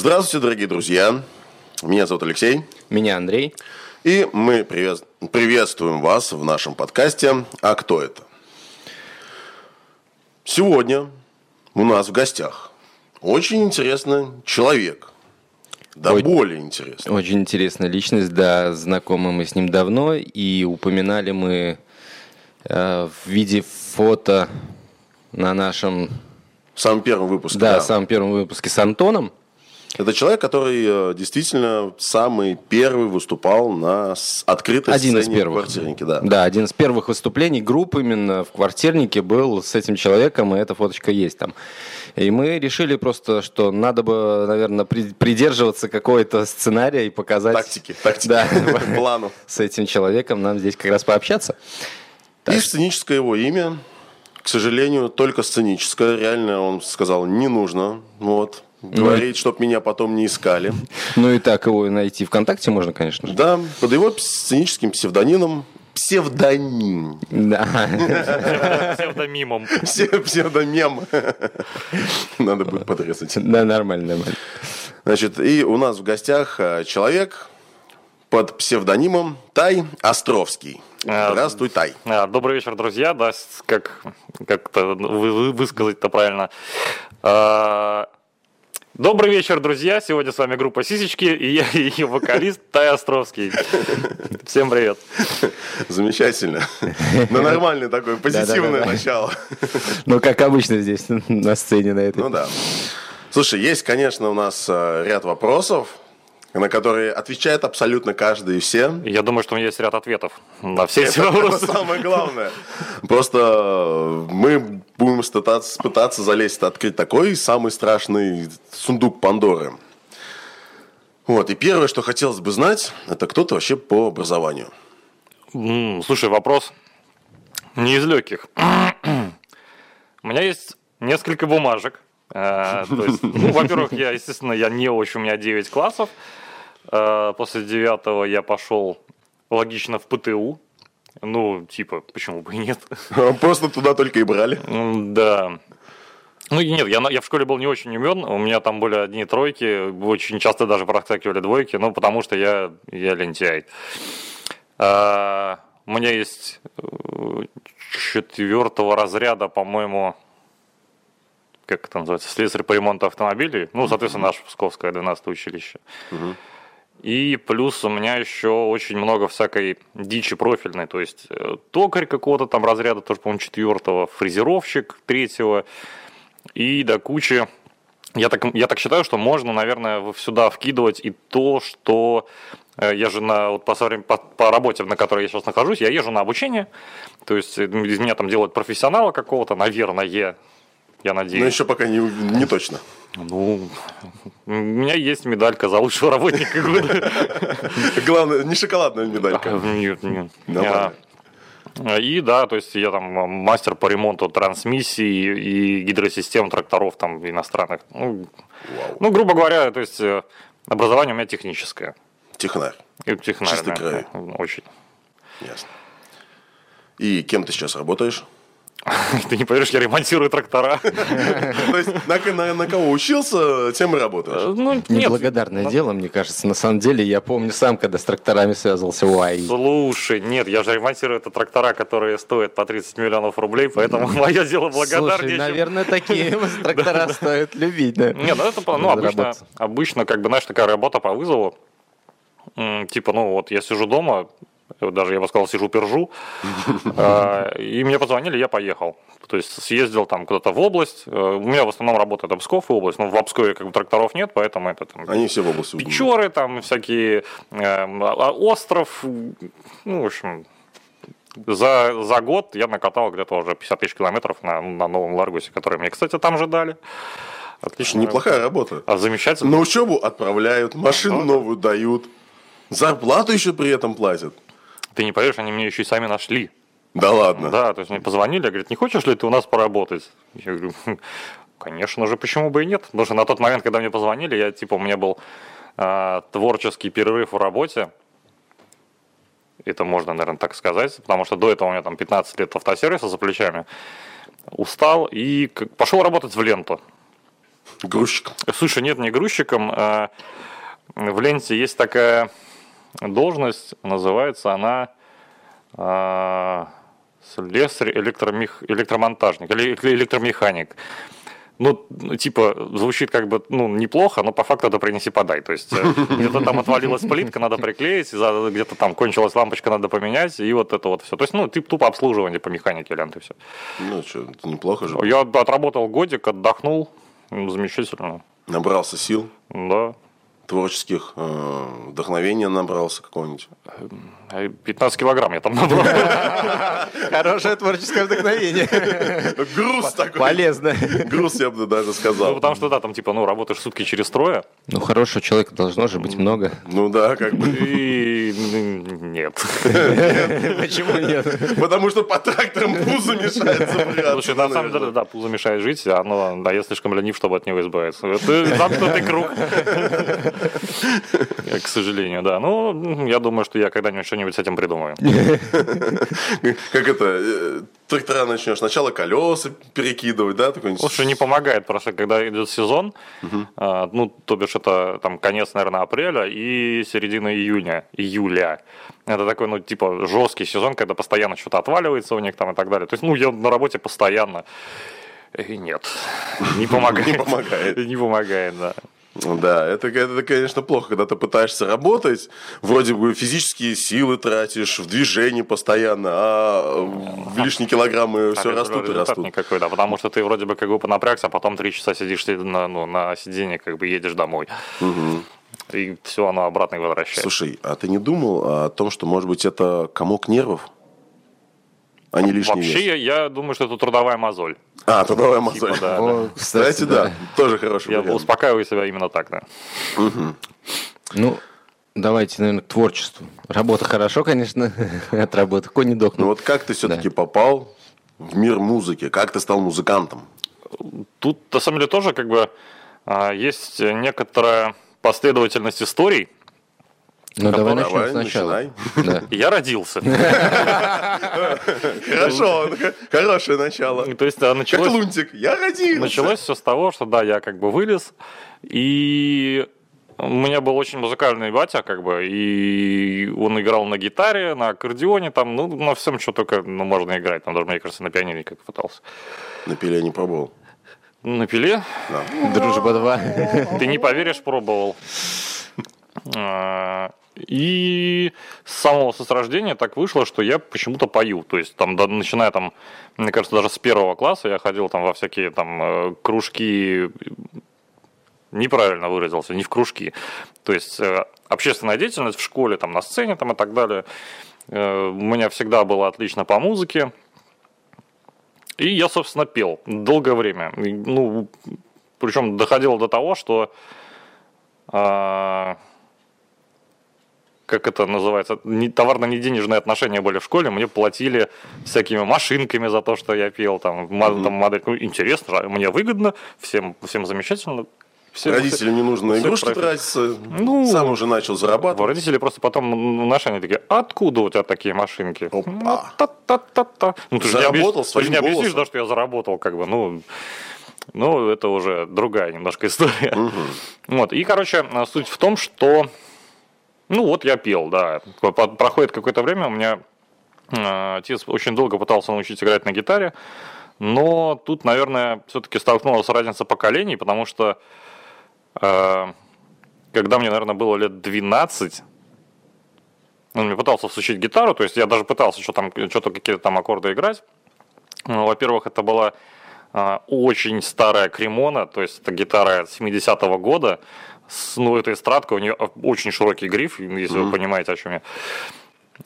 Здравствуйте, дорогие друзья. Меня зовут Алексей. Меня Андрей. И мы привет... приветствуем вас в нашем подкасте «А кто это?». Сегодня у нас в гостях очень интересный человек. Да Ой. более интересный. Очень интересная личность, да, знакомы мы с ним давно, и упоминали мы э, в виде фото на нашем, В самом первом выпуске. да, самом первом выпуске с Антоном. Это человек, который э, действительно самый первый выступал на открытой Один из сцене первых. квартирники. Да. Да, один из первых выступлений группы именно в квартирнике был с этим человеком, и эта фоточка есть там. И мы решили просто, что надо бы, наверное, при- придерживаться какого-то сценария и показать... Тактики, тактики, Да, плану. с этим человеком нам здесь как раз пообщаться. И сценическое его имя, к сожалению, только сценическое. Реально, он сказал, не нужно. Вот. Говорить, чтоб меня потом не искали. Ну и так его найти ВКонтакте можно, конечно же. Да, под его сценическим псевдонимом псевдоним. Да, псевдомимом. Псе- Псевдомем. Надо будет подрезать. да, нормально, нормально. Значит, и у нас в гостях э, человек под псевдонимом Тай Островский. А, Здравствуй, Тай. А, Добрый вечер, друзья. Да, как как-то вы- вы- высказать-то правильно. Добрый вечер, друзья. Сегодня с вами группа Сисечки и я ее вокалист Тай Островский. Всем привет. Замечательно. На нормальное такое позитивное начало. Ну, как обычно здесь на сцене на этой. Ну да. Слушай, есть, конечно, у нас э, ряд вопросов, на которые отвечает абсолютно каждый и все. Я думаю, что у меня есть ряд ответов на все эти Это, это вопросы. самое главное. Просто э, мы будем пытаться, пытаться залезть, открыть такой самый страшный сундук Пандоры. Вот, и первое, что хотелось бы знать, это кто ты вообще по образованию. Слушай, вопрос не из легких. У меня есть несколько бумажек. Э, то есть, ну, во-первых, я, естественно, я не очень, у меня 9 классов. Э, После 9 я пошел логично в ПТУ. Ну, типа, почему бы и нет? Просто туда только и брали. Да. Ну, нет, я, я в школе был не очень умен, у меня там были одни тройки, очень часто даже проскакивали двойки, ну, потому что я, я лентяй. А, у меня есть э, четвертого разряда, по-моему, как это называется, слесарь по ремонту автомобилей, ну, соответственно, наше Псковское 12 училище. И плюс у меня еще очень много всякой дичи профильной, то есть э, токарь какого-то там разряда, тоже, по-моему, четвертого, фрезеровщик третьего, и до кучи. Я так, я так считаю, что можно, наверное, сюда вкидывать и то, что э, я же на, вот по, по, по работе, на которой я сейчас нахожусь, я езжу на обучение, то есть э, из меня там делают профессионала какого-то, наверное, я надеюсь. Но еще пока не, не точно. Ну, у меня есть медалька за лучшего работника года. Главное, не шоколадная медалька. Нет, нет. А, И да, то есть я там мастер по ремонту трансмиссий и гидросистем тракторов там иностранных. Ну, Вау. ну, грубо говоря, то есть э, образование у меня техническое. Технарь. И технарное. Чистой крови. Очень. Ясно. И кем ты сейчас работаешь? Ты не поверишь, я ремонтирую трактора. То есть на, кого учился, тем и работаешь. Ну, нет. Неблагодарное дело, мне кажется. На самом деле, я помню сам, когда с тракторами связывался, уай. Слушай, нет, я же ремонтирую это трактора, которые стоят по 30 миллионов рублей, поэтому мое дело благодарнее. Слушай, наверное, такие трактора стоит любить, да? Не, ну это, ну, обычно, обычно, как бы, знаешь, такая работа по вызову. Типа, ну вот я сижу дома, даже я бы сказал, сижу пержу, а, и мне позвонили, я поехал. То есть съездил там куда-то в область. Э, У меня в основном работает Обсков и область, но в Обскове как бы тракторов нет, поэтому это там Они все в области. Печоры, там всякие, эм, а- а остров, ну, в общем, за, за год я накатал где-то уже 50 тысяч километров на, на новом Ларгусе, который мне, кстати, там же дали. Отлично. Неплохая работа. А замечательно. На учебу отправляют, машину Да. новую дают. Зарплату еще при этом платят. Ты не поверишь, они меня еще и сами нашли. Да ладно. Да, то есть мне позвонили, говорят, не хочешь ли ты у нас поработать? Я говорю, «Хм, конечно же, почему бы и нет? Потому что на тот момент, когда мне позвонили, я, типа, у меня был а, творческий перерыв в работе. Это можно, наверное, так сказать, потому что до этого у меня там 15 лет автосервиса за плечами. Устал и пошел работать в ленту. Грузчиком. Слушай, нет, не грузчиком. а В ленте есть такая должность, называется она а, слесарь, электромех... электромонтажник или электромеханик. Ну, типа, звучит как бы, ну, неплохо, но по факту это принеси-подай. То есть, э, где-то там отвалилась плитка, надо приклеить, где-то там кончилась лампочка, надо поменять, и вот это вот все. То есть, ну, тип тупо обслуживание по механике ленты все. Ну, что, это неплохо же. Я отработал годик, отдохнул, ну, замечательно, Набрался сил, да. Творческих, э, вдохновения набрался какого-нибудь. А 15 килограмм я там набрал. Хорошее творческое вдохновение. Груз такой. Полезно. Груз, я бы даже Ну, сказал. потому что, да, там, типа, ну, работаешь сутки через трое, Ну, хорошего человека должно же быть много. Ну да, как бы. и нет. Почему нет? Потому что по тракторам пузо мешает запрягаться. Слушай, на самом деле, да, пузо мешает жить, а оно, да, я слишком ленив, чтобы от него избавиться. Это замкнутый круг. К сожалению, да. Ну, я думаю, что я когда-нибудь что-нибудь с этим придумаю. Как это, э, трактора начнешь сначала колеса перекидывать, да, такой Слушай, не помогает просто, когда идет сезон, а, ну, то бишь это там конец, наверное, апреля и середина июня, июля. Это такой, ну, типа, жесткий сезон, когда постоянно что-то отваливается у них там и так далее. То есть, ну, я на работе постоянно. И нет, не помогает. Не помогает. Не помогает, да. Да, это, это, конечно, плохо, когда ты пытаешься работать, вроде бы физические силы тратишь, в движении постоянно, а в лишние килограммы все А растут и растут. никакой, да, потому что ты вроде бы как бы понапрягся, а потом три часа сидишь на, ну, на сиденье, как бы едешь домой. И все оно обратно возвращается. Слушай, а ты не думал о том, что, может быть, это комок нервов, а не лишний Вообще, вес? я, думаю, что это трудовая мозоль. А, трудовая мозоль. Типа, да, да. О, Кстати, да, тоже хороший Я вариант. успокаиваю себя именно так, да. Ну, давайте, наверное, к творчеству. Работа хорошо, конечно, от работы. Конь не Ну дохнул. вот как ты все-таки попал в мир музыки? Как ты стал музыкантом? Тут, на самом деле, тоже как бы а, есть некоторая последовательность историй. Ну, давай начнем сначала. начинай. Да. Я родился. Хорошо, хорошее начало. То есть а, Как началось... лунтик, я родился. Началось все с того, что да, я как бы вылез, и у меня был очень музыкальный батя, как бы, и он играл на гитаре, на аккордеоне, там, ну, на всем, что только ну, можно играть. Там даже, мне кажется, на пианино как пытался. На пиле не пробовал. На пиле, Дружба 2. ты не поверишь, пробовал. И с самого с рождения так вышло, что я почему-то пою. То есть, там, да, начиная там, мне кажется, даже с первого класса я ходил там во всякие там э, кружки, неправильно выразился, не в кружки. То есть, э, общественная деятельность в школе, там, на сцене там, и так далее. Э, У меня всегда было отлично по музыке. И я, собственно, пел долгое время. Ну, причем доходило до того, что а, как это называется, не, товарно-неденежные отношения были в школе, мне платили всякими машинками за то, что я пел, там, мо- там модель, ну, интересно, а мне выгодно, всем, всем замечательно. Все, Родителям не нужно на игрушки тратиться. Ну, Сам уже начал зарабатывать. Родители просто потом наши, они такие, откуда у тебя такие машинки? Опа. Ну, та-та-та-та. Ну, ты же не Заработал объяс- ты не объяснишь, да, что я заработал, как бы, ну, ну, это уже другая немножко история. Вот, и, короче, суть в том, что, ну, вот я пел, да. Проходит какое-то время, у меня э, отец очень долго пытался научить играть на гитаре, но тут, наверное, все-таки столкнулась разница поколений, потому что э, когда мне, наверное, было лет 12, он мне пытался всучить гитару, то есть я даже пытался что там, что-то какие-то там аккорды играть. Ну, Во-первых, это была а, очень старая кремона, то есть это гитара 70-го года, ну, это эстрадка, у нее очень широкий гриф, если вы понимаете, о чем я.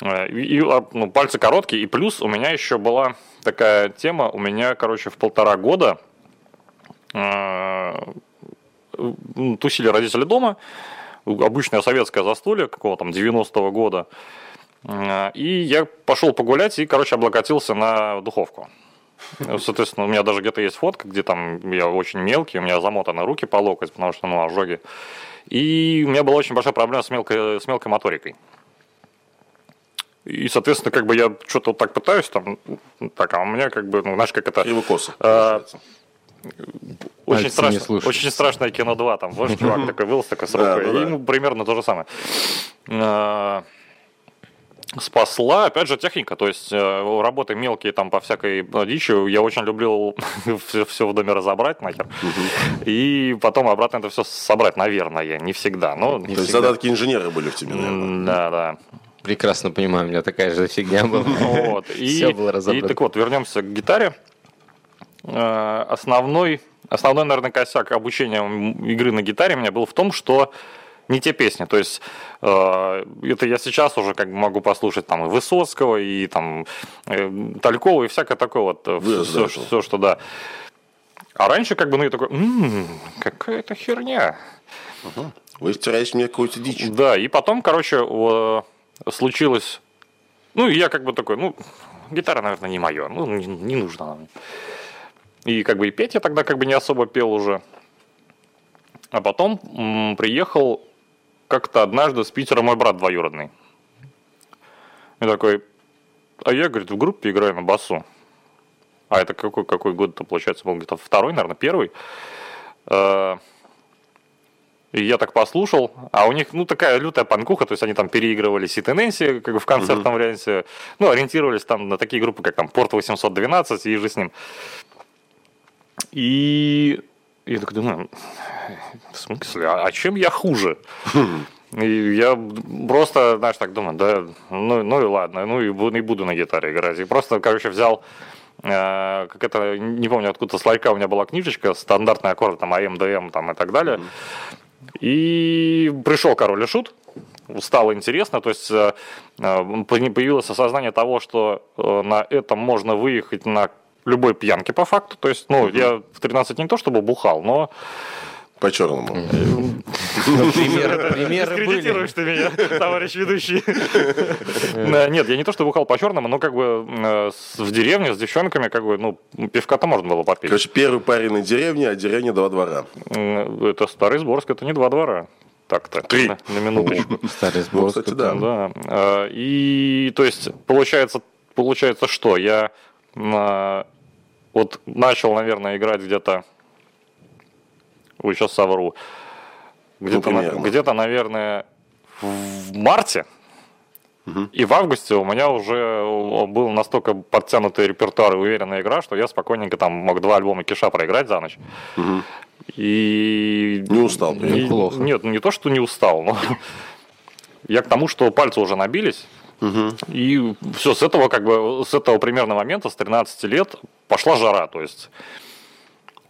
Э, И, а, ну, пальцы короткие, и плюс у меня еще была такая тема, у меня, короче, в полтора года э, тусили родители дома, обычное советское застолье, какого там 90-го года. Э, И я пошел погулять и, короче, облокотился на духовку. Э, Соответственно, у меня даже где-то есть фотка, где там я очень мелкий, у меня замотаны руки по локоть, потому что, ну, ожоги. И у меня была очень большая проблема с мелкой, с мелкой моторикой. И, соответственно, как бы я что-то вот так пытаюсь, там, так, а у меня как бы, ну, знаешь, как это... Кривокосы. А, очень, страшно, очень страшное кино 2, там, вот чувак такой вылез такой с рукой, Да, да, и да. ему примерно то же самое. Спасла, опять же, техника, то есть э, работы мелкие там по всякой э, дичи, я очень люблю все, в доме разобрать нахер, и потом обратно это все собрать, наверное, не всегда, но То есть задатки инженера были в тебе, наверное. Да, да. Прекрасно понимаю, у меня такая же фигня была. Вот. И, Все было и разобрано. так вот, вернемся к гитаре. Э, Основной, основной, наверное, косяк обучения игры на гитаре у меня был в том, что не те песни. То есть э, это я сейчас уже как бы могу послушать там и Высоцкого, и там э, Талькова, и всякое такое вот. До все, этого. что да. А раньше как бы, ну, я такой, «М, какая-то херня. Вы втираете мне какую-то дичь. Да, и потом, короче, случилось... Ну, я как бы такой, ну, гитара, наверное, не мое. Ну, не, не нужно она мне. И как бы и петь я тогда как бы не особо пел уже. А потом м, приехал как-то однажды с Питера мой брат двоюродный. И такой, а я, говорит, в группе играю на басу. А это какой, какой год-то, получается, был где-то второй, наверное, первый. Э, и я так послушал, а у них, ну, такая лютая панкуха, то есть они там переигрывали Сит Нэнси, как бы в концертном варианте, ну, ориентировались там на такие группы, как там Порт 812 и же с ним. И я такой думаю, в смысле, а, чем я хуже? И я просто, знаешь, так думаю, да, ну, ну и ладно, ну и буду, и буду на гитаре играть. И просто, короче, взял, э, как это, не помню, откуда с ларька у меня была книжечка, стандартный аккорд, там, АМ, ДМ, там, и так далее. И пришел король и шут, стало интересно, то есть э, э, появилось осознание того, что э, на этом можно выехать на любой пьянке по факту, то есть, ну, я в 13 не то чтобы бухал, но... По-черному. Примеры, примеры были. Дискредитируешь ты меня, товарищ ведущий. Нет, я не то, что бухал по-черному, но как бы э, в деревне с девчонками, как бы, ну, пивка-то можно было попить. Короче, первый парень на деревне, а деревня два двора. Это Старый Сборск, это не два двора. Так-то. Три. На, на минуточку. Старый Ну, сбор. кстати, да. Да. Э, И, то есть, получается, получается что? Я э, вот начал, наверное, играть где-то... Ой, сейчас совру. Где-то, на- примерно. где-то, наверное, в марте. И в августе у меня уже был настолько подтянутый репертуар и уверенная игра, что я спокойненько там мог два альбома киша проиграть за ночь. И Не устал и- Неплохо. Нет, не то, что не устал, но я к тому, что пальцы уже набились. И все, с этого, как бы, с этого примерно момента, с 13 лет, пошла жара. То есть,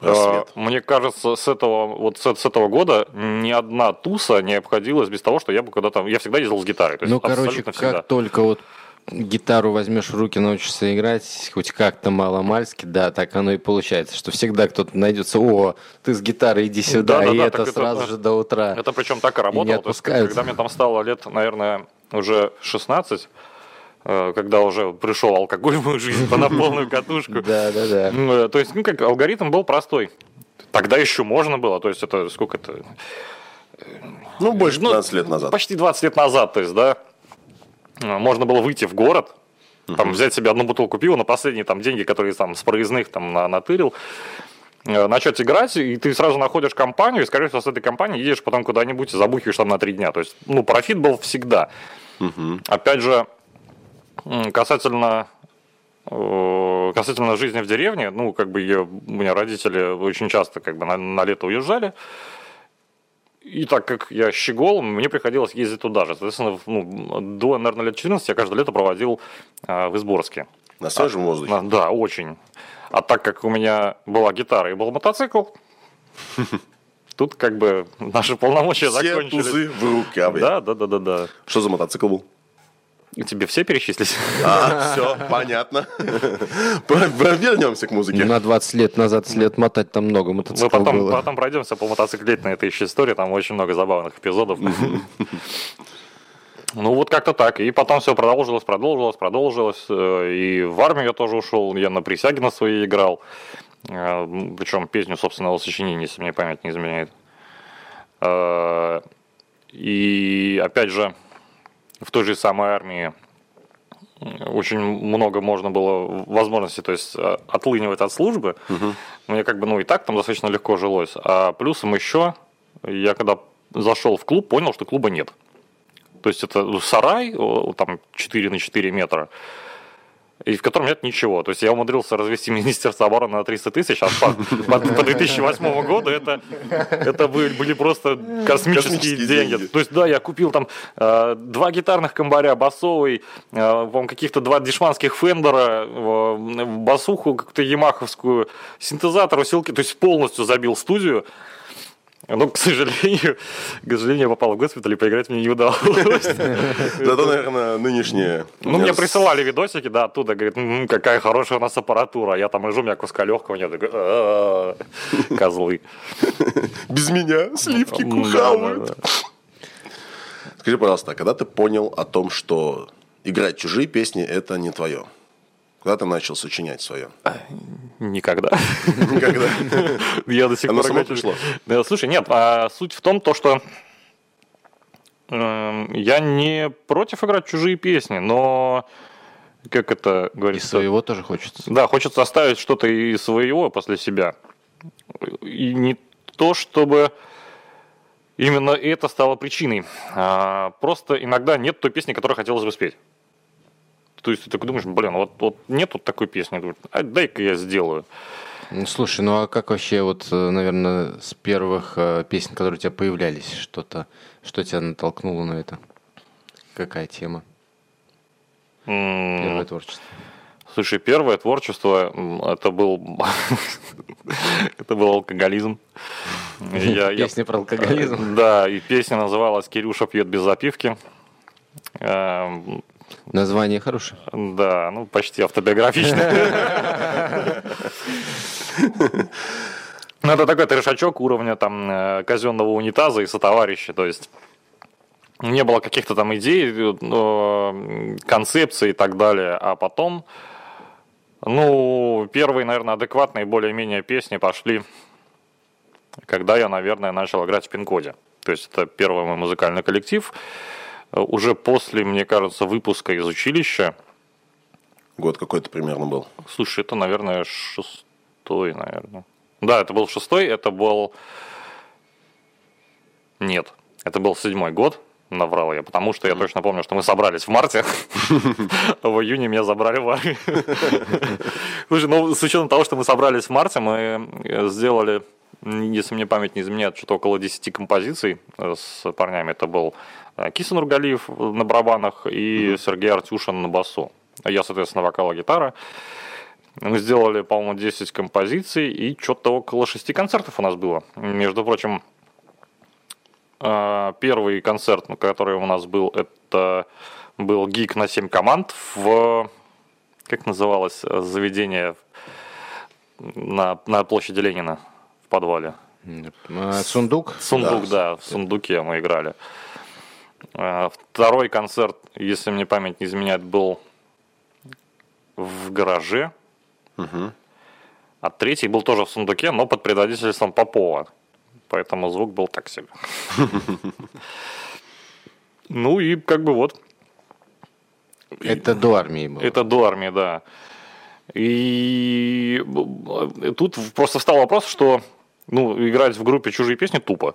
э, Рассвет. мне кажется, с этого, вот с, с этого года ни одна туса не обходилась без того, что я бы когда-то... Я всегда ездил с гитарой. То есть, Ну, короче, абсолютно как всегда. только вот гитару возьмешь в руки, научишься играть, хоть как-то мало-мальски, да, так оно и получается, что всегда кто-то найдется, о, ты с гитарой иди сюда, Да-да-да, и так это это- сразу же до утра. Это причем так и работало. То есть, когда мне там стало лет, наверное, уже 16, э, когда уже пришел алкоголь в мою жизнь по на полную катушку. Да, да, да. Ну, э, То есть, ну, как алгоритм был простой. Тогда еще можно было, то есть это сколько это? Ну, больше Ну, 15 лет назад. Почти 20 лет назад, то есть, да, э, можно было выйти в город, там, взять себе одну бутылку пива на последние там деньги, которые там с проездных там на- натырил, э, начать играть, и ты сразу находишь компанию, и, скорее всего, с этой компанией едешь потом куда-нибудь и забухиваешь там на три дня. То есть, ну, профит был всегда. Опять же, касательно э, касательно жизни в деревне, ну, как бы я, у меня родители очень часто как бы на, на лето уезжали, и так как я щегол, мне приходилось ездить туда же. Соответственно, ну, до, наверное, лет 14 я каждое лето проводил э, в Изборске. На свежем воздухе. А, Да, очень. А так как у меня была гитара и был мотоцикл, тут как бы наши полномочия Все закончились. тузы в рукаве. Да, да, да, да, да. Что за мотоцикл был? И тебе все перечислить? А, все, понятно. Вернемся к музыке. На 20 лет назад след мотать там много Мы мотоциклов потом, было. потом пройдемся по мотоциклетной этой еще истории, там очень много забавных эпизодов. Ну вот как-то так. И потом все продолжилось, продолжилось, продолжилось. Э, И в армию я тоже ушел, я на присяге на своей играл. Причем песню собственного сочинения, если мне память не изменяет. Э, И опять же, в той же самой армии очень много можно было возможностей, то есть э, отлынивать от службы. мне как бы, ну, и так там достаточно легко жилось. А плюсом еще, я когда зашел в клуб, понял, что клуба нет. То есть это сарай, там 4 на 4 метра, и в котором нет ничего. То есть я умудрился развести Министерство обороны на 300 тысяч, а по, по, по 2008 году это, это были просто космические, космические деньги. деньги. То есть, да, я купил там э, два гитарных комбаря, басовый, э, каких-то два дешманских фендера, э, басуху какую-то ямаховскую, синтезатор, усилки, то есть полностью забил студию. Ну, к сожалению, к сожалению, я попал в госпиталь и поиграть мне не удалось. Зато, наверное, нынешние... Ну, мне присылали видосики, да, оттуда, говорит, какая хорошая у нас аппаратура. Я там лежу, у меня куска легкого нет. Козлы. Без меня сливки кухают. Скажи, пожалуйста, а когда ты понял о том, что играть чужие песни – это не твое? Когда ты начал сочинять свое? Никогда. Никогда. Я до сих пор... Оно само пришло? Слушай, нет, а суть в том, то, что эм, я не против играть чужие песни, но как это говорится? И своего тоже хочется. Да, хочется оставить что-то из своего после себя. И не то, чтобы именно это стало причиной. А просто иногда нет той песни, которую хотелось бы спеть. То есть ты такой думаешь, блин, вот, вот нет вот такой песни, а дай-ка я сделаю. Ну, слушай, ну а как вообще вот, э, наверное, с первых э, песен, которые у тебя появлялись, что-то, что тебя натолкнуло на это? Какая тема? Первое творчество. Слушай, первое творчество это был это был алкоголизм. Песня про алкоголизм. Да, и песня называлась "Кирюша пьет без запивки". Название хорошее. Да, ну почти автобиографичное. Ну, это такой трешачок уровня там э, казенного унитаза и сотоварища, то есть не было каких-то там идей, э, концепций и так далее, а потом, ну, первые, наверное, адекватные более-менее песни пошли, когда я, наверное, начал играть в пин-коде. То есть это первый мой музыкальный коллектив, уже после, мне кажется, выпуска из училища. Год какой-то примерно был? Слушай, это, наверное, шестой, наверное. Да, это был шестой, это был... Нет, это был седьмой год, наврал я, потому что я точно помню, что мы собрались в марте, в июне меня забрали в армию. Слушай, ну, с учетом того, что мы собрались в марте, мы сделали, если мне память не изменяет, что-то около 10 композиций с парнями. Это был Э, Киса Нургалиев на барабанах и mm-hmm. Сергей Артюшин на басу. Я, соответственно, вокал и гитара. Мы сделали, по-моему, 10 композиций, и что-то около 6 концертов у нас было. Между прочим, э, первый концерт, который у нас был, это был гик на 7 команд в... Как называлось заведение на, на площади Ленина в подвале? Э, сундук? Сундук, да, да в сундуке мы играли. А, второй концерт, если мне память не изменяет, был в гараже. Угу. А третий был тоже в сундуке, но под предводительством Попова. Поэтому звук был так себе. Ну и как бы вот. Это до армии было. Это до армии, да. И тут просто встал вопрос, что ну, играть в группе чужие песни тупо.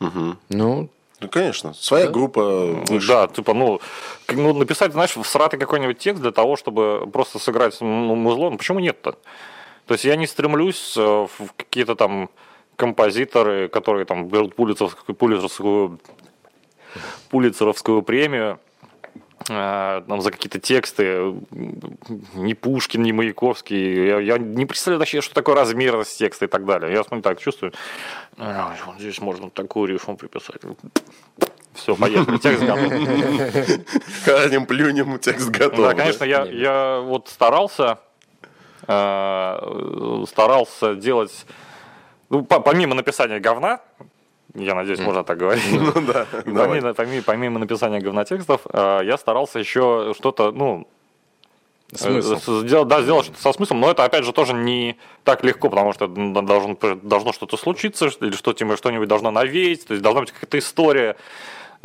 Угу. Ну, ну, конечно. Своя да? группа выше. Да, типа, ну, ну, написать, знаешь, всратый какой-нибудь текст для того, чтобы просто сыграть ну, музло, ну, почему нет-то? То есть я не стремлюсь э, в какие-то там композиторы, которые там берут пулицеровскую, пулицеровскую, пулицеровскую премию, там, за какие-то тексты, ни Пушкин, ни Маяковский. Я, я не представляю вообще, что такое размерность текста и так далее. Я смотрю, так чувствую. А, вот здесь можно такую рифму приписать. Все, поехали, текст готов. Канем, плюнем, текст готов. Да, конечно, я, я вот старался, э, старался делать, ну, помимо написания говна, я надеюсь, можно так говорить. Ну да. Помимо, помимо, помимо написания говнотекстов, э, я старался еще что-то, ну, Смысл. Э, сделать, да, сделать что-то со смыслом, но это, опять же, тоже не так легко, потому что должен, должно что-то случиться, или что-нибудь должно навеять, то есть должна быть какая-то история.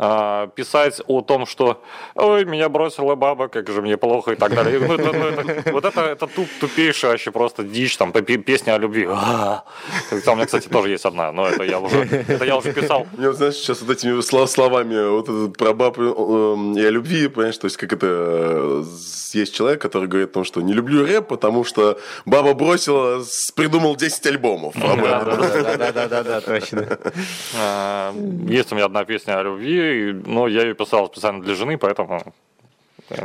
А, писать о том, что «Ой, меня бросила баба, как же мне плохо» и так далее. Ну, это, ну, это, вот это, это туп, тупейшая вообще просто дичь, там, песня о любви. Там у меня, кстати, тоже есть одна, но это я уже, это я уже писал. Мне, знаешь, сейчас вот этими словами вот это, про бабу э, и о любви, понимаешь, то есть как это... Э, есть человек, который говорит о том, что не люблю рэп, потому что баба бросила, придумал 10 альбомов. Да-да-да, точно. А, есть у меня одна песня о любви, но я ее писал специально для жены, поэтому...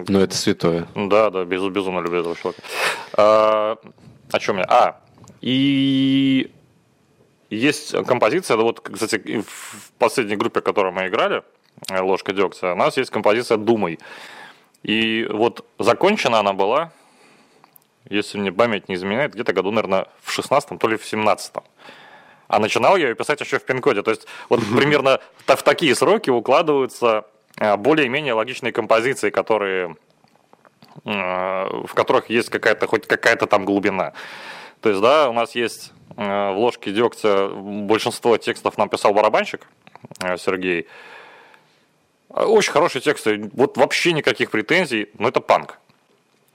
Ну, это святое. Да, да, без, безумно люблю этого человека. А, о чем я? А, и есть композиция, вот, кстати, в последней группе, в которой мы играли, «Ложка дегтя», у нас есть композиция «Думай». И вот закончена она была, если мне память не изменяет, где-то году, наверное, в 16-м, то ли в 17-м. А начинал я ее писать еще в пин-коде. То есть вот примерно в такие сроки укладываются а, более-менее логичные композиции, которые, а, в которых есть какая-то, хоть какая-то там глубина. То есть, да, у нас есть а, в ложке дегтя большинство текстов нам писал барабанщик Сергей. Очень хорошие тексты, вот вообще никаких претензий, но это панк.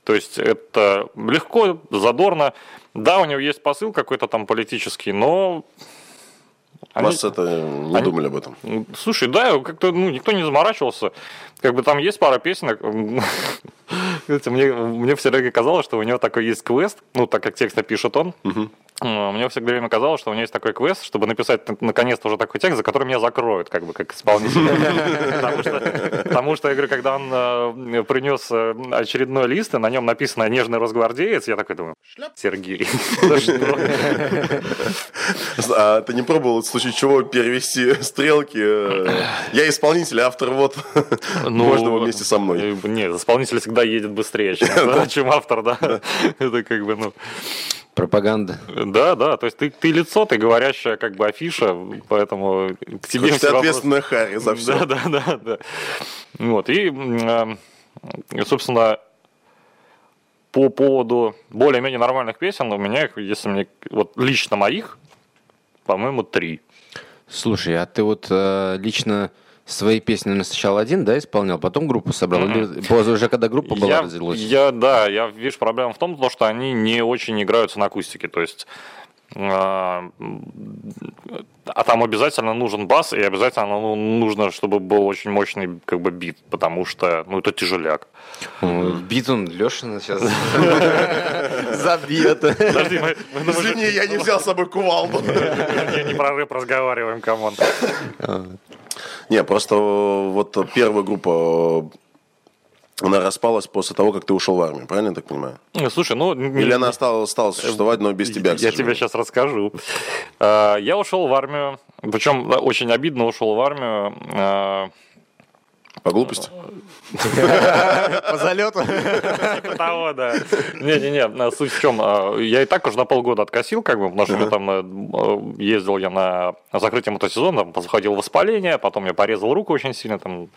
То есть это легко, задорно. Да, у него есть посыл какой-то там политический, но... Они... Вас это не они... думали об этом? Слушай, да, как-то ну, никто не заморачивался. Как бы там есть пара песен. мне, мне все время казалось, что у него такой есть квест, ну, так как текст пишет он. Угу. Мне всегда время казалось, что у него есть такой квест, чтобы написать наконец-то уже такой текст, за который меня закроют, как бы, как исполнитель. Потому что, я говорю, когда он э, принес э, очередной лист, и на нем написано «Нежный росгвардеец», я такой думаю, Сергей, А ты не пробовал, в случае чего, перевести стрелки? Э, я исполнитель, автор вот. Ну, Можно его вместе со мной. Нет, исполнитель всегда едет быстрее, чем автор, да. Это как бы, ну... Пропаганда. Да, да, то есть ты, ты лицо, ты говорящая как бы афиша, поэтому к тебе все ответственная вопрос... Харри за все. Да, да, да, да. Вот, и, собственно, по поводу более-менее нормальных песен, у меня их, если мне, вот лично моих, по-моему, три. Слушай, а ты вот э, лично свои песни сначала один, да, исполнял, потом группу собрал? Mm-hmm. Или позже уже, когда группа была, я, разделилась? Я, да, я, видишь, проблема в том, что они не очень играются на акустике, то есть а, а там обязательно нужен бас, и обязательно ну, нужно, чтобы был очень мощный как бы бит, потому что ну, это тяжеляк. Бит он Лешина сейчас забьет. Подожди, Извини, я не взял с собой кувалду. Не про рэп разговариваем, come on. Не, просто вот первая группа она распалась после того, как ты ушел в армию, правильно я так понимаю? Слушай, ну... Или она стала, стала существовать, но без тебя, Я тебе сейчас расскажу. А, я ушел в армию, причем очень обидно ушел в армию. По глупости? По залету? Типа того, да. Не-не-не, суть в чем, а, я и так уже на полгода откосил, как бы, потому что там э, ездил я на закрытие мотосезона, там заходил воспаление, потом я порезал руку очень сильно, там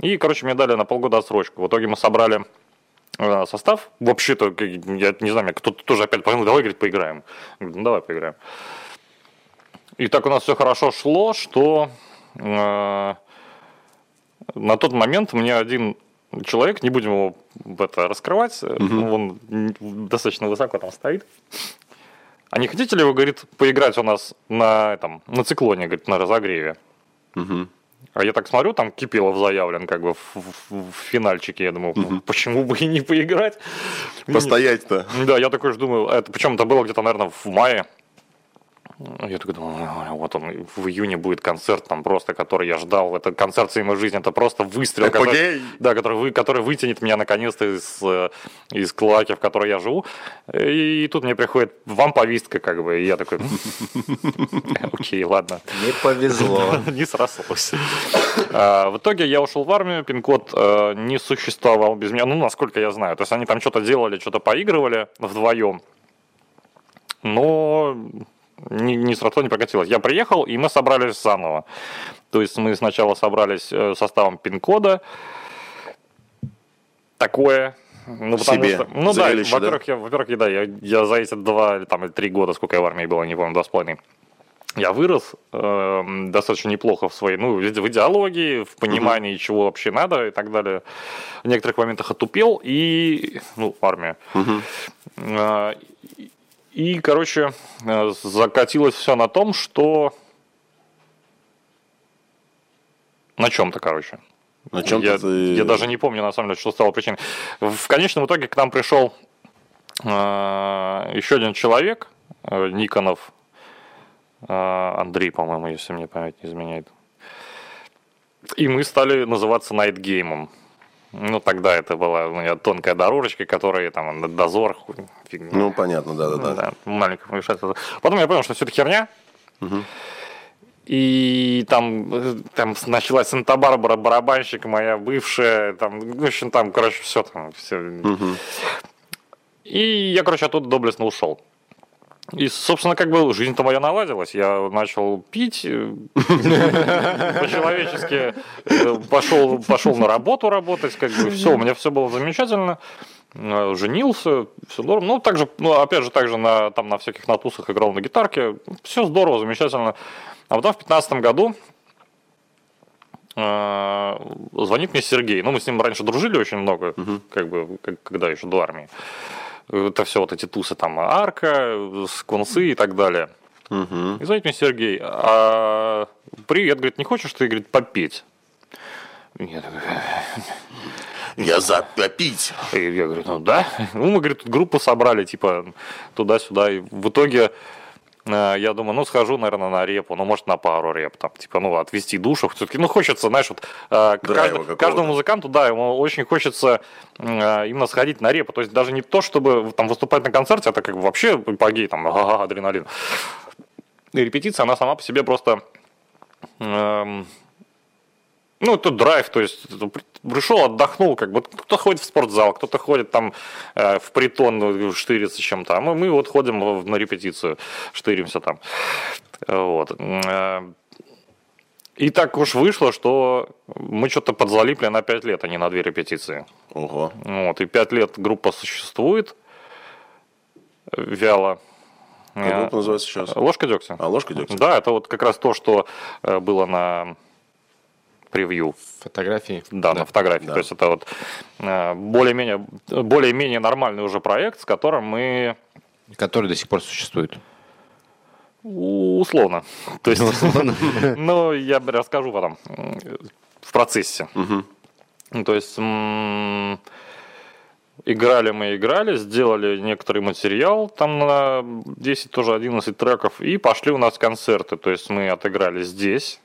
и, короче, мне дали на полгода отсрочку. В итоге мы собрали э, состав. Вообще-то, я не знаю, кто-то тоже опять понял, давай, говорит, поиграем. говорю, ну, давай поиграем. И так у нас все хорошо шло, что э, на тот момент мне один человек, не будем его это раскрывать, угу. он достаточно высоко там стоит. А не хотите ли вы, говорит, поиграть у нас на, этом, на циклоне, говорит, на разогреве? Угу. А я так смотрю, там Кипелов заявлен как бы в, в, в финальчике. Я думаю, угу. почему бы и не поиграть? Постоять-то. Да, я такой же думаю, это, причем это было где-то, наверное, в мае. Я такой думаю, вот он в июне будет концерт, там просто, который я ждал. Это концерт всей моей жизни, это просто выстрел, который, да, который, вы, который вытянет меня наконец-то из, э, из клаки, в которой я живу. И, тут мне приходит вам повестка, как бы, и я такой, окей, ладно. Не повезло. Не срослось. А, в итоге я ушел в армию, пин-код э, не существовал без меня, ну, насколько я знаю. То есть они там что-то делали, что-то поигрывали вдвоем. Но не, не сросло, не прокатилось. Я приехал, и мы собрались заново. То есть мы сначала собрались э, составом пин-кода. Такое. Ну, потому Себе. что, ну да, во-первых, да? я, во-первых, да, я, я за эти два там, или три года, сколько я в армии был, не помню, два с половиной, я вырос э, достаточно неплохо в своей, ну, в идеологии, в понимании, чего вообще надо и так далее. В некоторых моментах отупел и, ну, армия. Э, и, короче, э, закатилось все на том, что на чем-то, короче. На чем я, ты... я даже не помню, на самом деле, что стало причиной. В конечном итоге к нам пришел э, еще один человек, э, Никонов, э, Андрей, по-моему, если мне память не изменяет. И мы стали называться Game. Ну, тогда это была у меня тонкая дорожечка, которая там дозор. Фигня. Ну, понятно, да-да-да. Да, маленькое вмешательство. Потом я понял, что все это херня. И там, там началась Санта-Барбара, барабанщик моя бывшая, там, в общем, там, короче, все там, все. И я, короче, оттуда доблестно ушел. И, собственно, как бы жизнь-то моя наладилась. Я начал пить э, по-человечески, э, пошел, пошел на работу работать, как бы все, у меня все было замечательно. Э, Женился, все здорово. Ну, также, ну, опять же, также на, там, на всяких натусах играл на гитарке. Все здорово, замечательно. А потом в 2015 году э, звонит мне Сергей. Ну, мы с ним раньше дружили очень много, как бы, как- когда еще до армии. Это все вот эти тусы там, арка, скунсы и так далее. Мгм. И звонит мне Сергей, а, привет, говорит, не хочешь ты, говорит, попеть? Я такой, Я за попить. И я говорю, ну да. Ну, мы, говорит, тут группу собрали, типа, туда-сюда. И в итоге э, я думаю, ну, схожу, наверное, на репу, ну, может, на пару реп, там, типа, ну, отвести душу. Все-таки, ну, хочется, знаешь, вот э, кажд- каждому музыканту, да, ему очень хочется э, именно сходить на репу. То есть даже не то, чтобы там выступать на концерте, это как бы вообще эпогей, там, ага, адреналин. И репетиция, она сама по себе просто эм, ну, это драйв, то есть при- пришел, отдохнул, как бы кто-то ходит в спортзал, кто-то ходит там э, в притон, ну, штырится чем-то, а мы, мы вот ходим на репетицию, штыримся там. Вот. Э, И так уж вышло, что мы что-то подзалипли на 5 лет, а не на две репетиции. Ого. Вот, и 5 лет группа существует вяло. Как группа называется сейчас? Ложка дегтя. А, ложка дегтя? Да, это вот как раз то, что э, было на превью. Фотографии. Да, на фотографии. Да. То есть это вот э, более-менее, более-менее нормальный уже проект, с которым мы Который до сих пор существует. условно. То есть, ну, я расскажу потом м, в процессе. Ну, То есть играли мы, играли, сделали некоторый материал, там на 10, тоже 11 треков, и пошли у нас концерты. То есть мы отыграли здесь.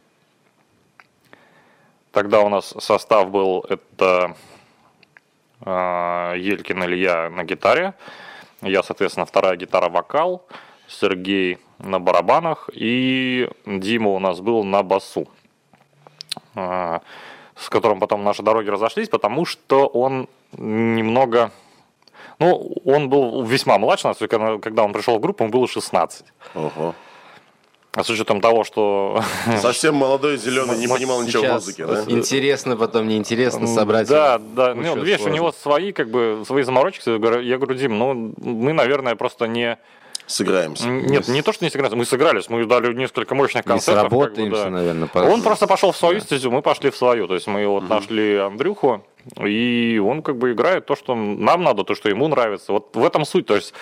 Тогда у нас состав был это а, Елькин Илья на гитаре, я, соответственно, вторая гитара вокал, Сергей на барабанах и Дима у нас был на басу, а, с которым потом наши дороги разошлись, потому что он немного... Ну, он был весьма младше нас, когда он пришел в группу, ему было 16. Ого. А с учетом того, что Совсем молодой, зеленый, не понимал ничего в музыке, да? интересно, потом неинтересно собрать. Да, да. Ну, видишь, у него свои, как бы, свои заморочки. Я говорю, Дим, ну, мы, наверное, просто не... Сыграемся. Нет, не то, что не сыгрались, мы сыгрались, мы дали несколько мощных Не концертов. как бы, сработаемся, да. наверное. по- Он просто пошел в свою стезю, мы пошли в свою. То есть мы вот нашли Андрюху, и он как бы играет то, что нам надо, то, что ему нравится. Вот в этом суть. То есть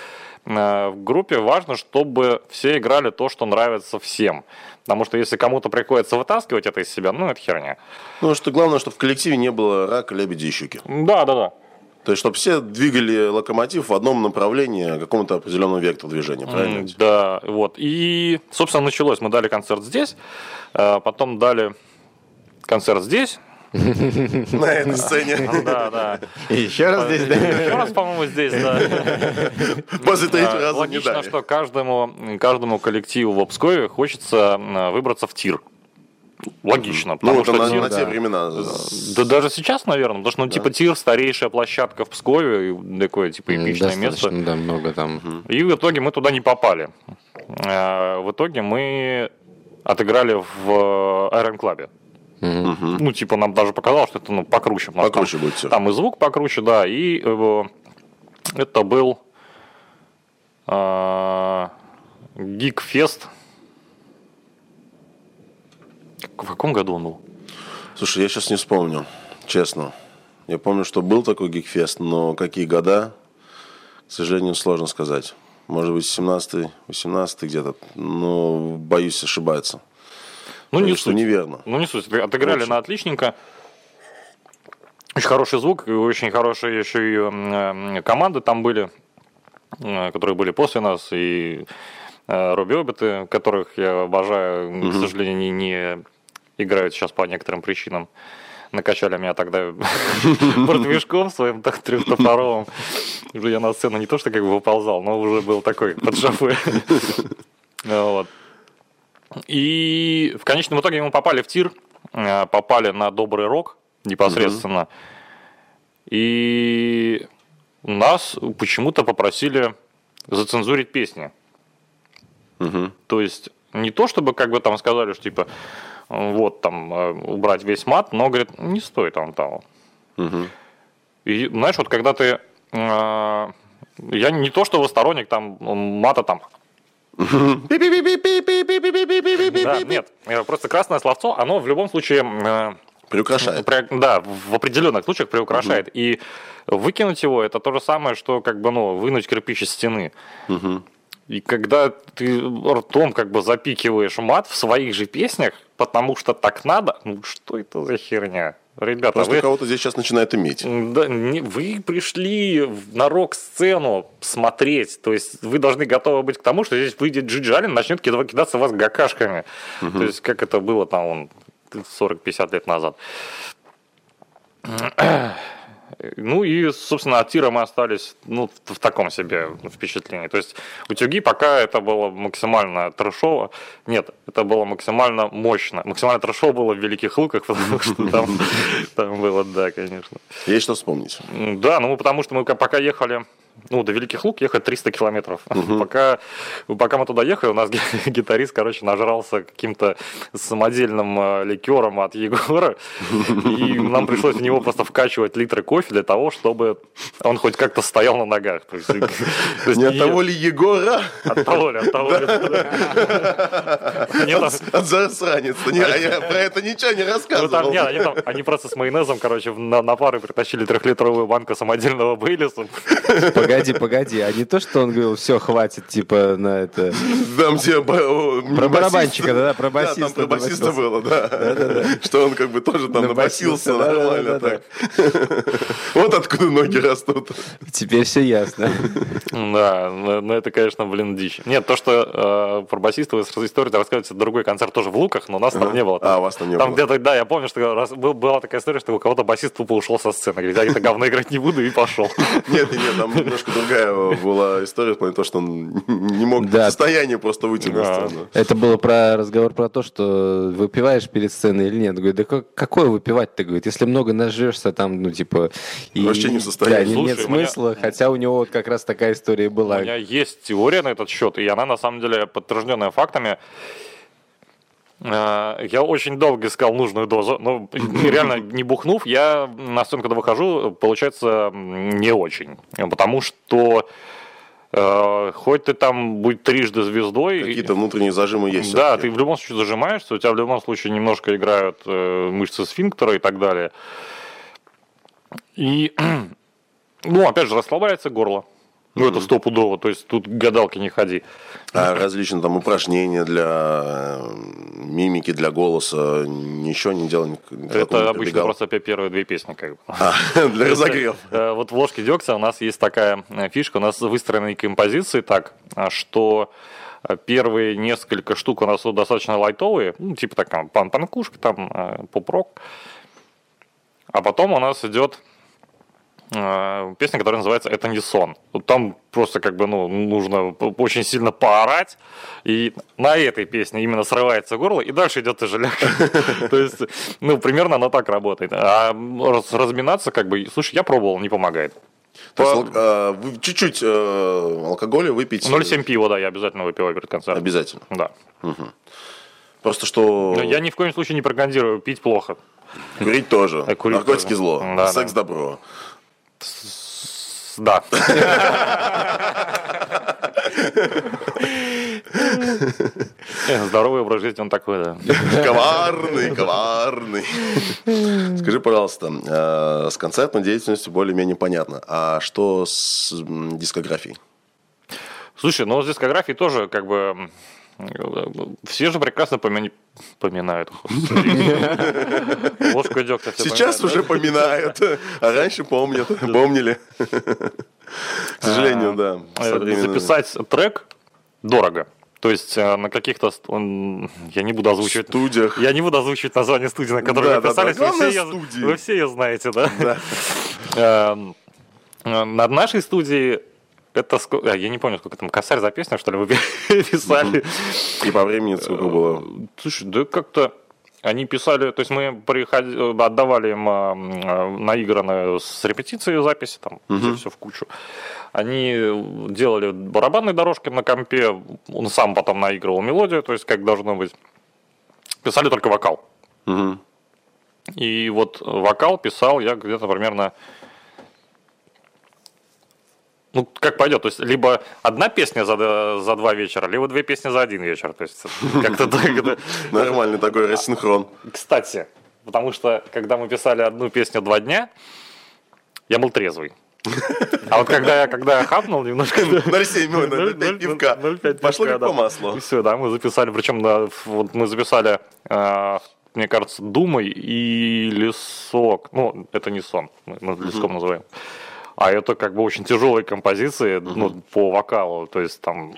в группе важно, чтобы все играли то, что нравится всем. Потому что если кому-то приходится вытаскивать это из себя, ну, это херня. Ну, что главное, чтобы в коллективе не было рака, лебеди и щуки. Да, да, да. То есть, чтобы все двигали локомотив в одном направлении, какому-то определенному вектору движения, правильно? М, Да, вот. И, собственно, началось. Мы дали концерт здесь, э, потом дали концерт здесь. На этой сцене. Да, да. И еще раз здесь, да? Еще раз, по-моему, здесь, да. После третьего А, раза не Логично, что каждому, каждому коллективу в Обскове хочется м, выбраться в тир. Логично, Ну, потому это что на, тир... на те да. времена. Да даже сейчас, наверное, потому что, ну, типа, тир старейшая площадка в Пскове, и такое, типа, эпичное место. Достаточно, да, много там. И в итоге мы туда не попали. Э, В итоге мы отыграли в Iron Club. Мгм. Ну, типа, нам даже показалось, что это ну, покруче. Покруче там, будет всё. Там и звук покруче, да. И э, это был э, Гикфест В каком году он был? Слушай, я сейчас не вспомню, честно. Я помню, что был такой гикфест, но какие года, к сожалению, сложно сказать. Может быть, 17-й, 18 где-то, но боюсь ошибаться. Ну, не что суть. неверно. Ну, не суть. Отыграли Очень. на отличненько. Очень хороший звук, и очень хорошие еще и э, команды там были, э, которые были после нас, и э, Робби Обиты, которых я обожаю, к сожалению, не, не играют сейчас по некоторым причинам. Накачали меня тогда портвишком своим так, трехтопоровым. Уже я на сцену не то, что как бы выползал, но уже был такой под шофе. Вот. И в конечном итоге мы попали в тир, э, попали на добрый рок непосредственно. И нас почему-то попросили зацензурить песни. Мгм. То есть не то, чтобы как бы там сказали, что типа вот там э, убрать весь мат, но говорит, не стоит там того. Мгм. И знаешь, вот когда ты... э, я не то, что вы сторонник там мата там Да, нет, просто красное словцо, оно в любом случае, Приукрашает. при- да, в определенных случаях приукрашает. И выкинуть его, это то же самое, что как бы, ну, вынуть кирпич из стены. И когда ты ртом как бы запикиваешь мат в своих же песнях, потому что так надо, ну что это за херня? Ребята, Просто вы, кого-то здесь сейчас начинает иметь. да, не- вы пришли на рок-сцену смотреть, то есть вы должны готовы быть к тому, что здесь выйдет Джиджи Аллен, начнет кида- кидаться вас гакашками. То есть как это было там он, 40-50 лет назад. Ну и, собственно, от тира мы остались ну, в таком себе впечатлении. То есть утюги пока это было максимально трэшово. Нет, это было максимально мощно. Максимально трэшово было в Великих Луках, потому что там, там было, да, конечно. Есть что вспомнить. Да, ну потому что мы ка- пока ехали, ну, до Великих Лук ехать 300 километров. Пока, пока мы туда ехали, у нас ги- гитарист, короче, нажрался каким-то самодельным э, ликером от Егора, и нам пришлось в него просто вкачивать литры кофе для того, чтобы он хоть как-то стоял на ногах. То есть, то есть Не от того ли Егора? От того ли, от того ли. От засранец. Не, а я про это ничего не Ну, рассказывал. нет, они, там- они просто с майонезом, короче, на, на пары притащили трехлитровую банку самодельного Бейлиса. Погоди, погоди, а не то, что он говорил, все, хватит, типа, на это... Там о, Про барабанщика, да, про Да, басиста. там про басиста было, да. Что он как бы тоже там Набасился, да, да, нормально да, так. Вот откуда ноги растут. Теперь все ясно. Да, но но это, конечно, блин, дичь. Нет, то, что э, про басиста вы с историю рассказываете, это другой концерт тоже в Луках, но у нас там не было. А, у вас там не Там было. где-то, да, я помню, что была такая история, что у кого-то басист тупо ушел со сцены. Говорит, я это говно играть не буду, и пошел. Нет, нет, там немножко другая была история, в плане того, что он не мог Да. в состоянии просто выйти на сцену. Это было про разговор про то, что выпиваешь перед сценой или нет. Говорит, да как- какое выпивать-то, говорит, если много нажрешься там, ну, типа... И, Вообще не в состоянии. Да, не- нет Слушай, у меня- смысла, хотя у него вот как раз такая история У была. меня есть теория на этот счет, и она на самом деле подтвержденная фактами. Э, Я очень долго искал нужную дозу, но реально не бухнув, я на сцену, когда выхожу, получается не очень. Потому что э, хоть ты там будь трижды звездой, Какие-то внутренние зажимы есть. да, ты в любом случае зажимаешься, у тебя в любом случае немножко играют э, мышцы сфинктера и так далее. И, ну, опять же, расслабляется горло. Ну, это стопудово, то есть тут гадалки не ходи. А различные там упражнения для э, мимики, для голоса, ничего не делал? ник- к такому Это обычно просто пе- первые две песни, как бы. А, для разогрева. Э, Вот в ложке дегтя у нас есть такая э, фишка, у нас выстроены композиции так, что первые несколько штук у нас достаточно лайтовые, ну, типа так, там, пан панкушка, там, поп-рок. А потом у нас идет песня, которая называется «Это не сон». Вот там просто как бы, ну, нужно очень сильно поорать, и на этой песне именно срывается горло, и дальше идет тяжеляк. То есть, ну, примерно оно так работает. А раз- разминаться, как бы, слушай, я пробовал, не помогает. То есть вы чуть-чуть э, алкоголя выпить 0,7 пива, да, я обязательно выпиваю перед концертом. обязательно. Да. Просто что я ни в коем случае не пропагандирую пить плохо. курить тоже. А курить Наркотики тоже. зло. Да, Секс да. добро. Да. Э, Здоровый образ жизни, он такой, да. Коварный, коварный. Скажи, пожалуйста, э, с концертной деятельностью более-менее понятно. А что с дискографией? Слушай, ну с дискографией тоже как бы все же прекрасно помяни- поминают. Ложку дегтя Сейчас уже да? поминают, а раньше помнят, помнили. К сожалению, да. Э. Записать трек дорого. То есть э, на каких-то... он- Я не буду озвучивать... студиях. Я не буду озвучивать название студии, на которой Да, вы да, да. писались. Вы все, ее- студии. вы все ее знаете, да? Да. Эм, э, Над нашей студией это ско- а, я не помню, сколько там косарь за песню, что ли, вы писали. И по времени сколько было? Слушай, да как-то они писали, то есть мы приходи- отдавали им а, а, наигранную с репетицией записи, там все, в кучу. Они делали барабанные дорожки на компе, он сам потом наигрывал мелодию, то есть как должно быть. Писали только вокал. Мгм. И вот вокал писал я где-то примерно ну, как пойдет. То есть, либо одна песня за, за два вечера, либо две песни за один вечер. То есть, как-то так. это- Нормальный такой рассинхрон. Кстати, потому что, когда мы писали одну песню два дня, я был трезвый. А вот когда я, когда я хапнул немножко... 0,7 ой, на- на Ноль- пять ноль- пивка. Пошло как по маслу. Все, да, мы записали, причем, да, вот мы записали, а, мне кажется, Думай и Лесок. Ну, это не сон, мы Леском называем. А это как бы очень тяжелые композиции, ну, по вокалу, то есть там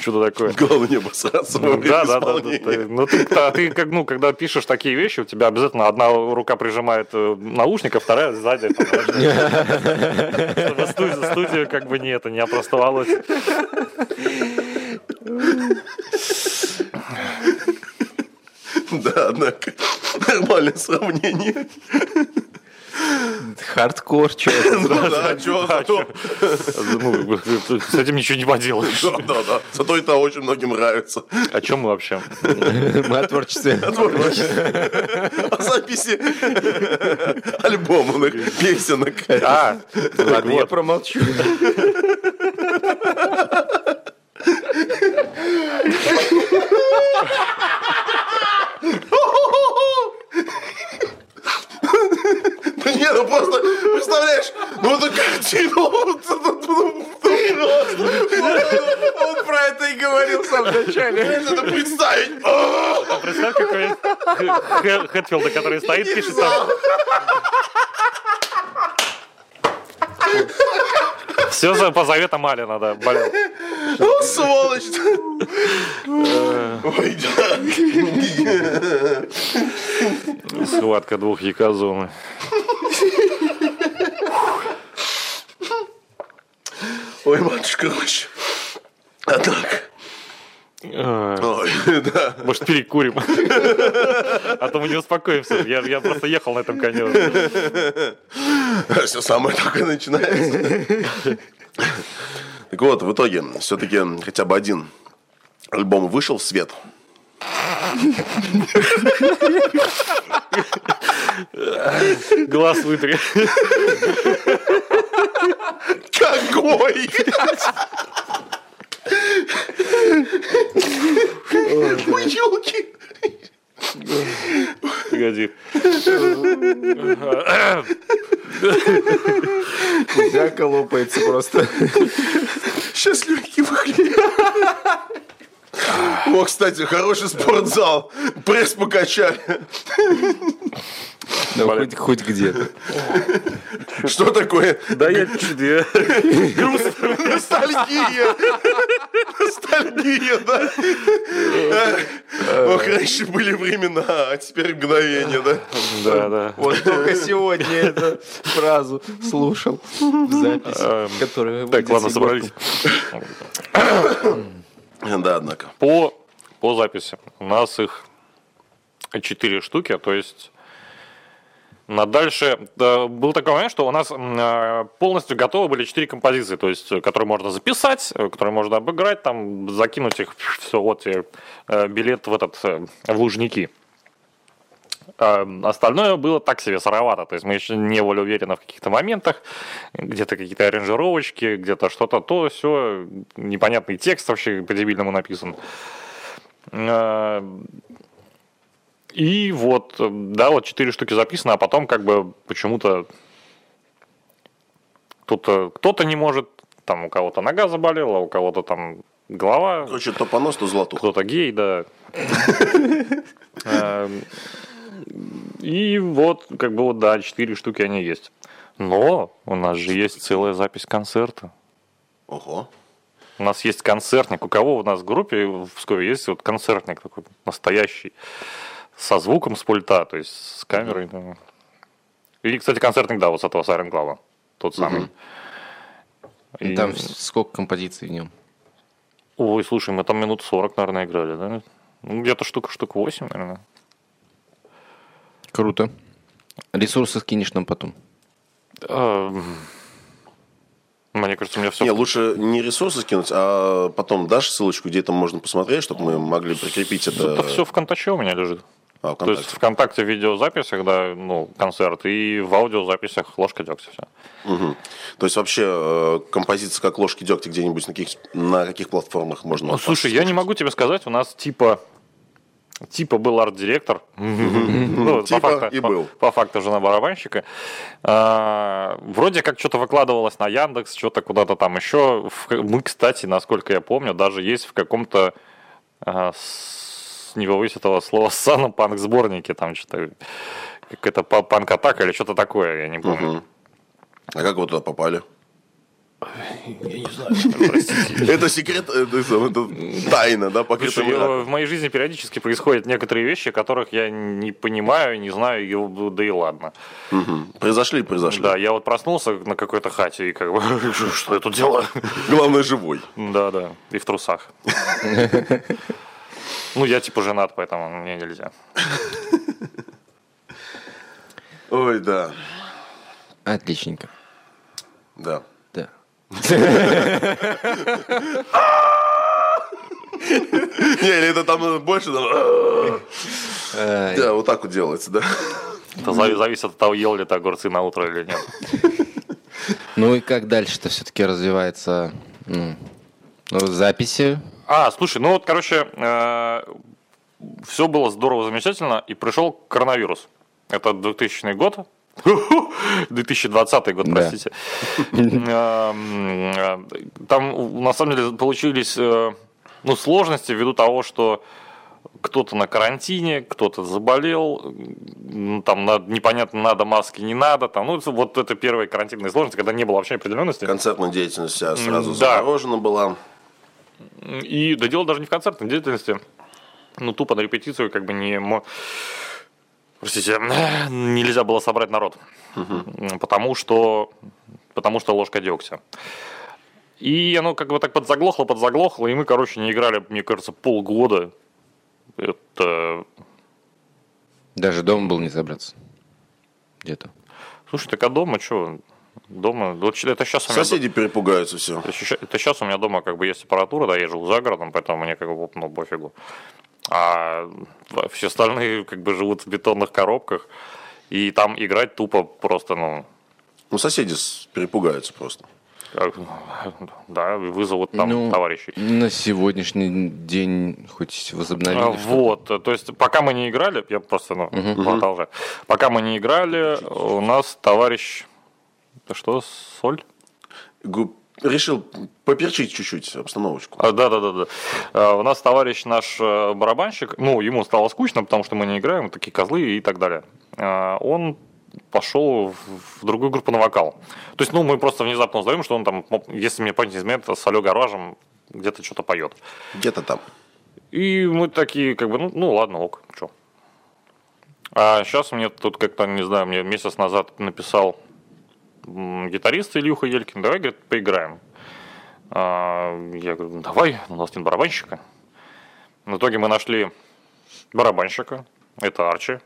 что-то такое. Главное не обосраться время Да, да, да, да. ты- Ну, ты, а ты как, ну, когда пишешь такие вещи, у тебя обязательно одна рука прижимает э, наушник, а вторая сзади. Чтобы студию, студию как бы не это, не опростовалось. Да, однако. Нормальное сравнение. Хардкор, что Ну да, чё, зато... Ну, с этим ничего не поделаешь. Да, да, да. Зато это очень многим нравится. О чем мы вообще? Мы о творчестве. О записи альбомных песенок. А, Ладно, я промолчу. Да не, ну просто, представляешь, ну это картину, ну, Он про это и говорил в самом начале. это представить. А, представь, какой Хэ- Хэтфилда, который стоит, пишет там. Все за по заветам Алина, да, болел. Ну, сволочь. Ой, да. Схватка двух яказумы. Ой, матушка, Роща. Однако. Э, Ой, да. Может, перекурим? А то мы не успокоимся. Я, я просто ехал на этом коне. Все самое только начинается. Так вот, в итоге, все-таки хотя бы один альбом вышел в свет. Глаз вытри. Какой? Ой, елки. Погоди. Зяка лопается просто. Сейчас легкие выглядят. О, кстати, хороший спортзал. Пресс покачали. Ну, хоть, хоть где-то. Что такое? Да я чуть Ностальгия. Ностальгия, да? Ох, раньше были времена, а теперь мгновение, да? Да, да. Вот только сегодня эту фразу слушал в записи, Эм, которая Так, ладно, собрались. Да, однако. По, по записи у нас их четыре штуки, то есть дальше да, был такой момент, что у нас э, полностью готовы были четыре композиции, то есть, э, которые можно записать, э, которые можно обыграть, там, закинуть их, все, вот э, билет в этот, в Лужники. А остальное было так себе сыровато. То есть мы еще не были уверены в каких-то моментах. Где-то какие-то аранжировочки, где-то что-то то, все. Непонятный текст вообще по-дебильному написан. И вот, да, вот четыре штуки записано, а потом как бы почему-то кто-то кто не может, там у кого-то нога заболела, у кого-то там голова, Короче, то понос, то золотух. кто-то гей, да. Эм, И вот, как бы вот, да, четыре штуки они есть. Но у нас же есть целая запись концерта. Ого. У нас есть концертник. У кого у нас в группе в Пскове есть вот концертник такой настоящий, со звуком с пульта, то есть с камерой. да. И, кстати, концертник, да, вот с этого Сайрен Клава. Тот самый. И- Там сколько композиций в нем? Ой, слушай, мы там минут 40, наверное, играли, да? Ну, где-то штука, штук 8, наверное. Круто. Ресурсы скинешь нам потом. Эм, Мне кажется, у меня все... Не, лучше не ресурсы скинуть, а потом дашь ссылочку, где это можно посмотреть, чтобы мы могли прикрепить это. Это все в контаче у меня лежит. А, То есть ВКонтакте. ВКонтакте в видеозаписях, да, ну, концерт, и в аудиозаписях ложка дегтя все. Мгм. То есть вообще э, композиция как ложки дегтя где-нибудь на каких, на каких платформах можно Ну, слушай, я не могу тебе сказать, у нас типа типа был арт-директор. Ну, по Типа факту- и по- был. По факту жена барабанщика. А, Вроде как что-то выкладывалось на Яндекс, что-то куда-то там еще. Мы, кстати, насколько я помню, даже есть в каком-то а, не повысить этого слова сана панк сборнике там что-то какая-то па- панк-атака или что-то такое, я не помню. Мгм. А как вы туда попали? Я не знаю. Это секрет, это, сам- это тайна, да, мраком. в моей жизни периодически происходят некоторые вещи, которых я не понимаю, не знаю, да и ладно. Произошли произошли. Да, я вот проснулся на какой-то хате и как бы, что что я тут делаю? Главное, живой. Да, да, и в трусах. Ну, я типа женат, поэтому мне нельзя. Ой, да, Отличненько. да. Да. Не, или это там больше, да, вот так вот делается, да. Это зави- зависит от того, ел ли ты огурцы на утро или нет. Ну и как дальше-то все-таки развивается ну, ну, записи? А, слушай, ну вот, короче, все было здорово, замечательно, и пришел коронавирус. Это 2000 год. 2020 год, Да. простите. Эм, э, Там, на самом деле, получились э, ну, сложности ввиду того, что кто-то на карантине, кто-то заболел, там непонятно, надо маски, не надо. Там, ну, вот это первые карантинные сложности, когда не было вообще определенности. Концертная деятельность вся сразу да. заморожена была. И да дело даже не в концертной деятельности. Ну, тупо на репетицию как бы не... Простите, нельзя было собрать народ. Потому что... Потому что ложка дегтя. И оно как бы так подзаглохло, подзаглохло, и мы, короче, не играли, мне кажется, полгода. Это... Даже дома был не собраться. Где-то. Слушай, так а дома что? Дома... Вот это сейчас у меня... Соседи перепугаются все. Это сейчас у меня дома как бы есть аппаратура, да, я живу за городом, поэтому мне как бы ну, пофигу. А все остальные как бы живут в бетонных коробках, и там играть тупо просто, ну, Ну, соседи перепугаются просто. как- да, вызовут там Ну, товарищей. На сегодняшний день хоть возобновили А? Вот, то есть пока мы не играли, я просто, ну, продолжаю. Пока мы не играли, у нас товарищ, это что, соль? Решил поперчить чуть-чуть обстановочку. А, да, да, да, да. А, У нас товарищ наш э, барабанщик, ну, ему стало скучно, потому что мы не играем, такие козлы и так далее. А, Он пошел в другую группу на вокал. То есть, ну, мы просто внезапно узнаем, что он там, если мне память не изменяет, с Алё Гаражем где-то что-то поет. Где-то там. И мы такие, как бы, ну, ну ладно, ок, что. А сейчас мне тут как-то, не знаю, мне месяц назад написал гитарист Ильюха Елькин, давай, говорит, поиграем. А, я говорю, давай, у нас нет барабанщика. В итоге мы нашли барабанщика, это Арчи,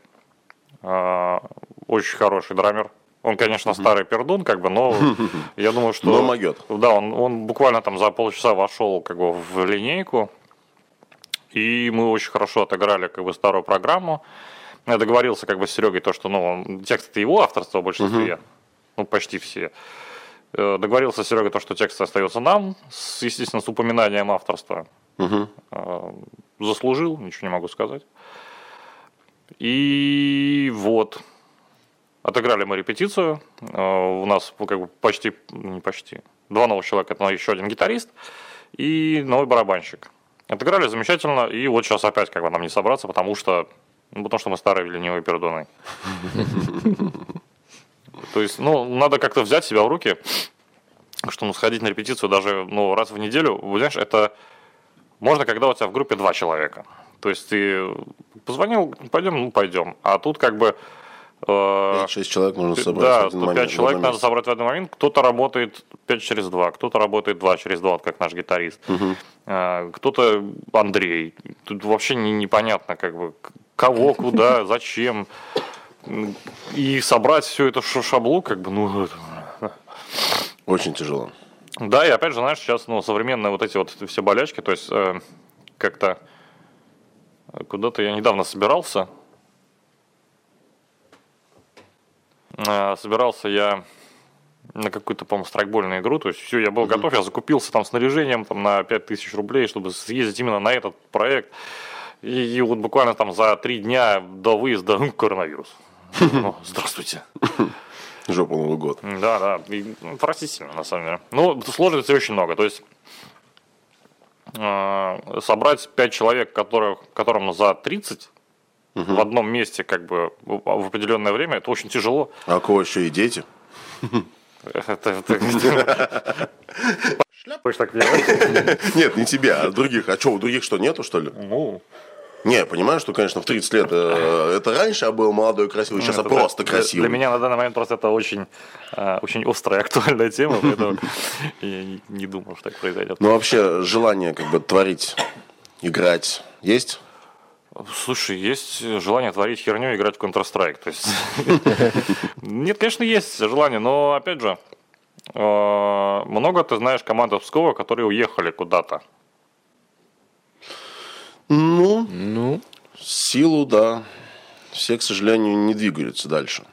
А, очень хороший драмер. Он, конечно, старый пердун, как бы, но я думаю, что... Но могет. Да, он, он буквально там за полчаса вошел как бы в линейку, и мы очень хорошо отыграли как бы старую программу. Я договорился как бы с Серегой, то, что ну, текст это его авторство, больше uh я. Ну, почти все. Э, договорился с Серегой, то, что текст остается нам, с, естественно, с упоминанием авторства. Угу. Заслужил, ничего не могу сказать. И вот. Отыграли мы репетицию. Э, у нас ну, как бы почти, не почти, два новых человека. Это еще один гитарист и новый барабанщик. Отыграли замечательно, и вот сейчас опять как бы нам не собраться, потому что, ну, потому что мы старые ленивые пердоны. То есть, ну, надо как-то взять себя в руки, что ну, сходить на репетицию даже ну, раз в неделю, знаешь, это можно, когда у тебя в группе два человека. То есть ты позвонил, пойдем, ну пойдем. А тут как бы 5-6 э, человек нужно собрать да, в один момент. 5 человек надо собрать в один момент. Кто-то работает 5 через 2, кто-то работает 2 через 2, как наш гитарист. Угу. Кто-то Андрей. Тут вообще не, непонятно, как бы, кого, куда, зачем. И собрать все это шаблу, как бы, ну... Очень тяжело. Да, и опять же, знаешь, сейчас ну, современные вот эти вот все болячки, то есть э, как-то куда-то я недавно собирался, э, собирался я на какую-то, по-моему, страйкбольную игру, то есть все, я был mm-hmm. готов, я закупился там снаряжением там, на 5000 рублей, чтобы съездить именно на этот проект, и, и вот буквально там за три дня до выезда ну, коронавирус. Ну, здравствуйте. Жопу Новый год. Да, да. И, ну, простительно, на самом деле. Ну, сложностей очень много. То есть э, собрать 5 человек, которых, которым за 30 угу. в одном месте как бы в определенное время, это очень тяжело. А у кого еще и дети? Шляпаешь так Нет, не тебя, а других. А что, у других что, нету, что ли? Ну, не, я понимаю, что, конечно, в 30 лет э, это раньше я был молодой и красивый, сейчас я просто для, красивый. Для меня на данный момент просто это очень, э, очень острая, актуальная тема, поэтому я не, не думал, что так произойдет. Ну, вообще, желание как бы творить, играть есть? Слушай, есть желание творить херню и играть в Counter-Strike. То есть... Нет, конечно, есть желание, но, опять же, э, много ты знаешь команд Пскова, которые уехали куда-то. Ну, ну, силу, да. Все, к сожалению, не двигаются дальше.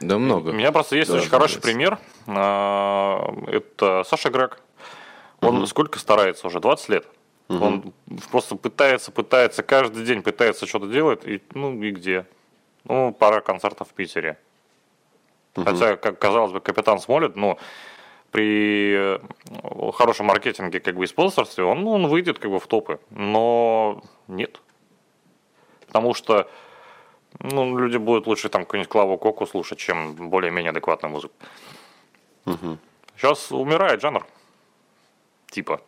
Да много. У меня просто есть да, очень хороший пример. А, это Саша Грек. Он угу. сколько старается уже? 20 лет. Угу. Он просто пытается, пытается, каждый день пытается что-то делать. И, ну и где? Ну, пара концертов в Питере. Угу. Хотя, как казалось бы, капитан Смолет, ну, при э, хорошем маркетинге как бы и спонсорстве, он, он выйдет как бы в топы. Но нет. Потому что ну, люди будут лучше там какую-нибудь Клаву Коку слушать, чем более-менее адекватную музыку. Угу. Сейчас умирает жанр. Типа.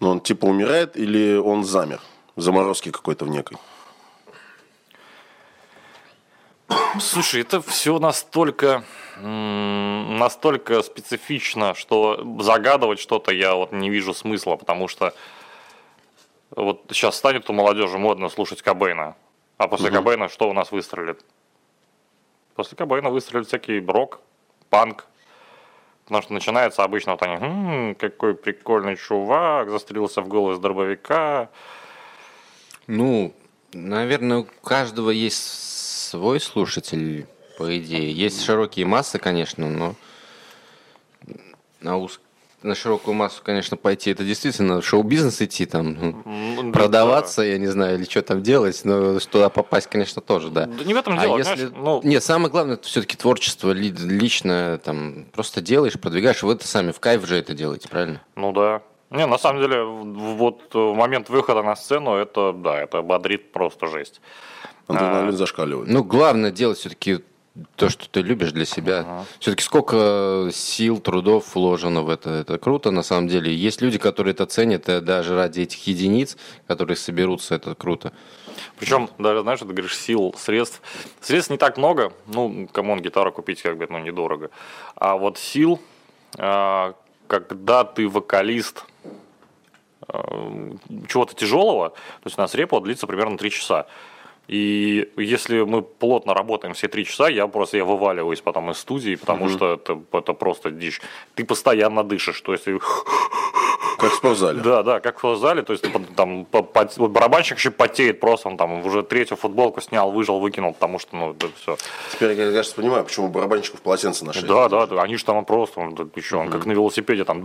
Ну, он типа умирает или он замер? Заморозки какой-то в некой? Слушай, это все настолько настолько специфично, что загадывать что-то я вот не вижу смысла, потому что вот сейчас станет у молодежи модно слушать Кобейна, а после угу. Кобейна что у нас выстрелит? После Кобейна выстрелит всякий рок, панк, потому что начинается обычно вот они, м-м, какой прикольный чувак, застрелился в голос дробовика. Ну, наверное, у каждого есть свой слушатель по идее. Есть широкие массы, конечно, но на, уз... на широкую массу, конечно, пойти, это действительно шоу-бизнес идти, там, ну, продаваться, да. я не знаю, или что там делать, но туда попасть, конечно, тоже, да. Да не в этом а дело, если... ну... Нет, самое главное, это все-таки творчество личное, там, просто делаешь, продвигаешь, вы это сами в кайф же это делаете, правильно? Ну да. Не, на самом деле, вот в момент выхода на сцену, это, да, это бодрит просто жесть. Адреналин а, зашкаливает. Ну, главное делать все-таки то, что ты любишь для себя. Ага. Все-таки сколько сил, трудов вложено в это. Это круто, на самом деле. Есть люди, которые это ценят, и даже ради этих единиц, которые соберутся, это круто. Причем, даже, знаешь, ты говоришь, сил, средств. Средств не так много. Ну, come on, гитару купить как бы, ну, недорого. А вот сил, а, когда ты вокалист а, чего-то тяжелого, то есть у нас репо длится примерно 3 часа. И если мы плотно работаем все три часа, я просто я вываливаюсь потом из студии, потому mm-hmm. что это, это просто дичь. Ты постоянно дышишь, то есть Как в спортзале. Да, да, как в спортзале, то есть там по- по- вот барабанщик еще потеет просто, он там уже третью футболку снял, выжил, выкинул, потому что, ну, это все. Теперь я, кажется, понимаю, почему барабанщиков полотенце на шее. Да, да, да, они же там просто, он, еще, он как на велосипеде там.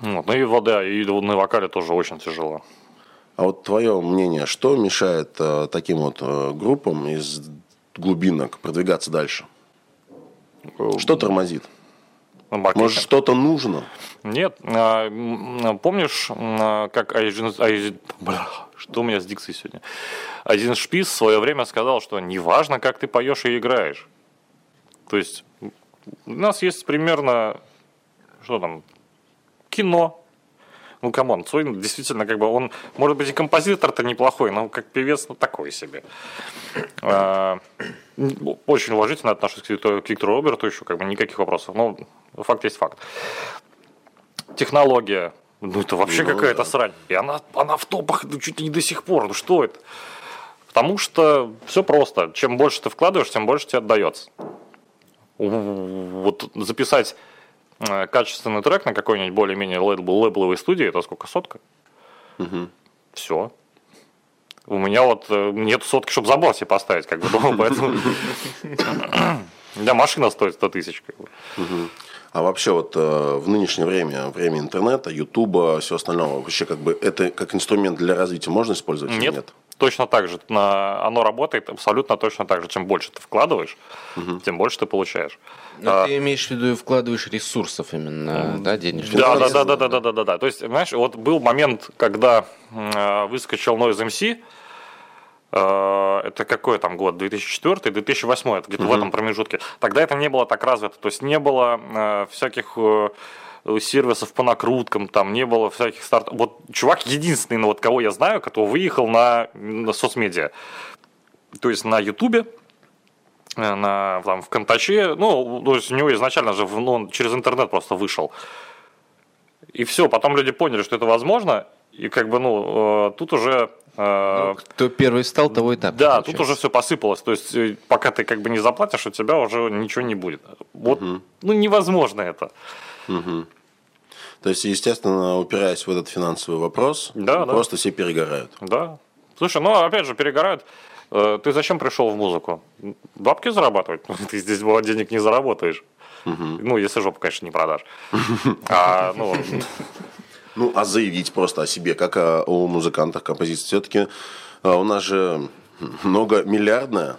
Вот, ну и вода, и на вокале тоже очень тяжело. А вот твое мнение, что мешает э, таким вот э, группам из глубинок продвигаться дальше? Что тормозит? Маркетинг. Может, что-то нужно? Нет, а, м, помнишь, м, как Айзен, Айзен- что у меня с дикцией сегодня? Один шпиц в свое время сказал, что неважно, как ты поешь и играешь. То есть у нас есть примерно, что там, кино. Ну, come on, Цой действительно, как бы, он, может быть, и композитор-то неплохой, но как певец, ну, такой себе. А, Очень уважительно отношусь к Виктору, Роберту еще, как бы, никаких вопросов. Но факт есть факт технология. Ну, это вообще Ну, какая-то да. срань. И она, она в топах ну, чуть ли не до сих пор. Ну, что это? Потому что все просто. Чем больше ты вкладываешь, тем больше тебе отдается. Вот записать качественный трек на какой-нибудь более-менее лейбл- лейбловой студии, это сколько, сотка? Все. У меня вот э, нет сотки, чтобы забор себе поставить, как бы, дома, поэтому... Да, машина стоит 100 тысяч, как бы. А вообще вот э, в нынешнее время, время интернета, ютуба, все остальное, вообще как бы это как инструмент для развития можно использовать или Нет, нет? Точно так же. На- Оно работает абсолютно точно так же. Чем больше ты вкладываешь, тем больше ты получаешь. Ну, А, ты имеешь в виду вкладываешь ресурсов именно, да, денежных? Да, да, да, да, да, да, да, да, да. То есть, знаешь, вот был момент, когда э, выскочил Noise MC. э, Это какой там год? 2004, 2008, это где-то в этом промежутке. Тогда это не было так развито. То есть не было э, всяких э, сервисов по накруткам, там не было всяких старт. Вот чувак единственный, ну, вот кого я знаю, кто выехал на, на соцмедиа. То есть на Ютубе, э, на там, в Контаче, ну, то есть у него изначально же ну, он через интернет просто вышел. И все, потом люди поняли, что это возможно, и как бы, ну, э, тут уже... э, Ну, Кто первый стал, того и так. да, тут получается. уже все посыпалось. То есть, э, пока ты как бы не заплатишь, у тебя уже ничего не будет. Вот, ну, невозможно это. То есть, естественно, упираясь в этот финансовый вопрос, Да, да. просто все перегорают. Да. Слушай, ну, опять же, перегорают. Э, Ты зачем пришел в музыку? Бабки зарабатывать? Ты здесь было денег не заработаешь. Ну, если жопу, конечно, не продашь. А, ну, Ну, а заявить просто о себе, как о, о музыкантах, композиции. Все-таки у нас же многомиллиардная,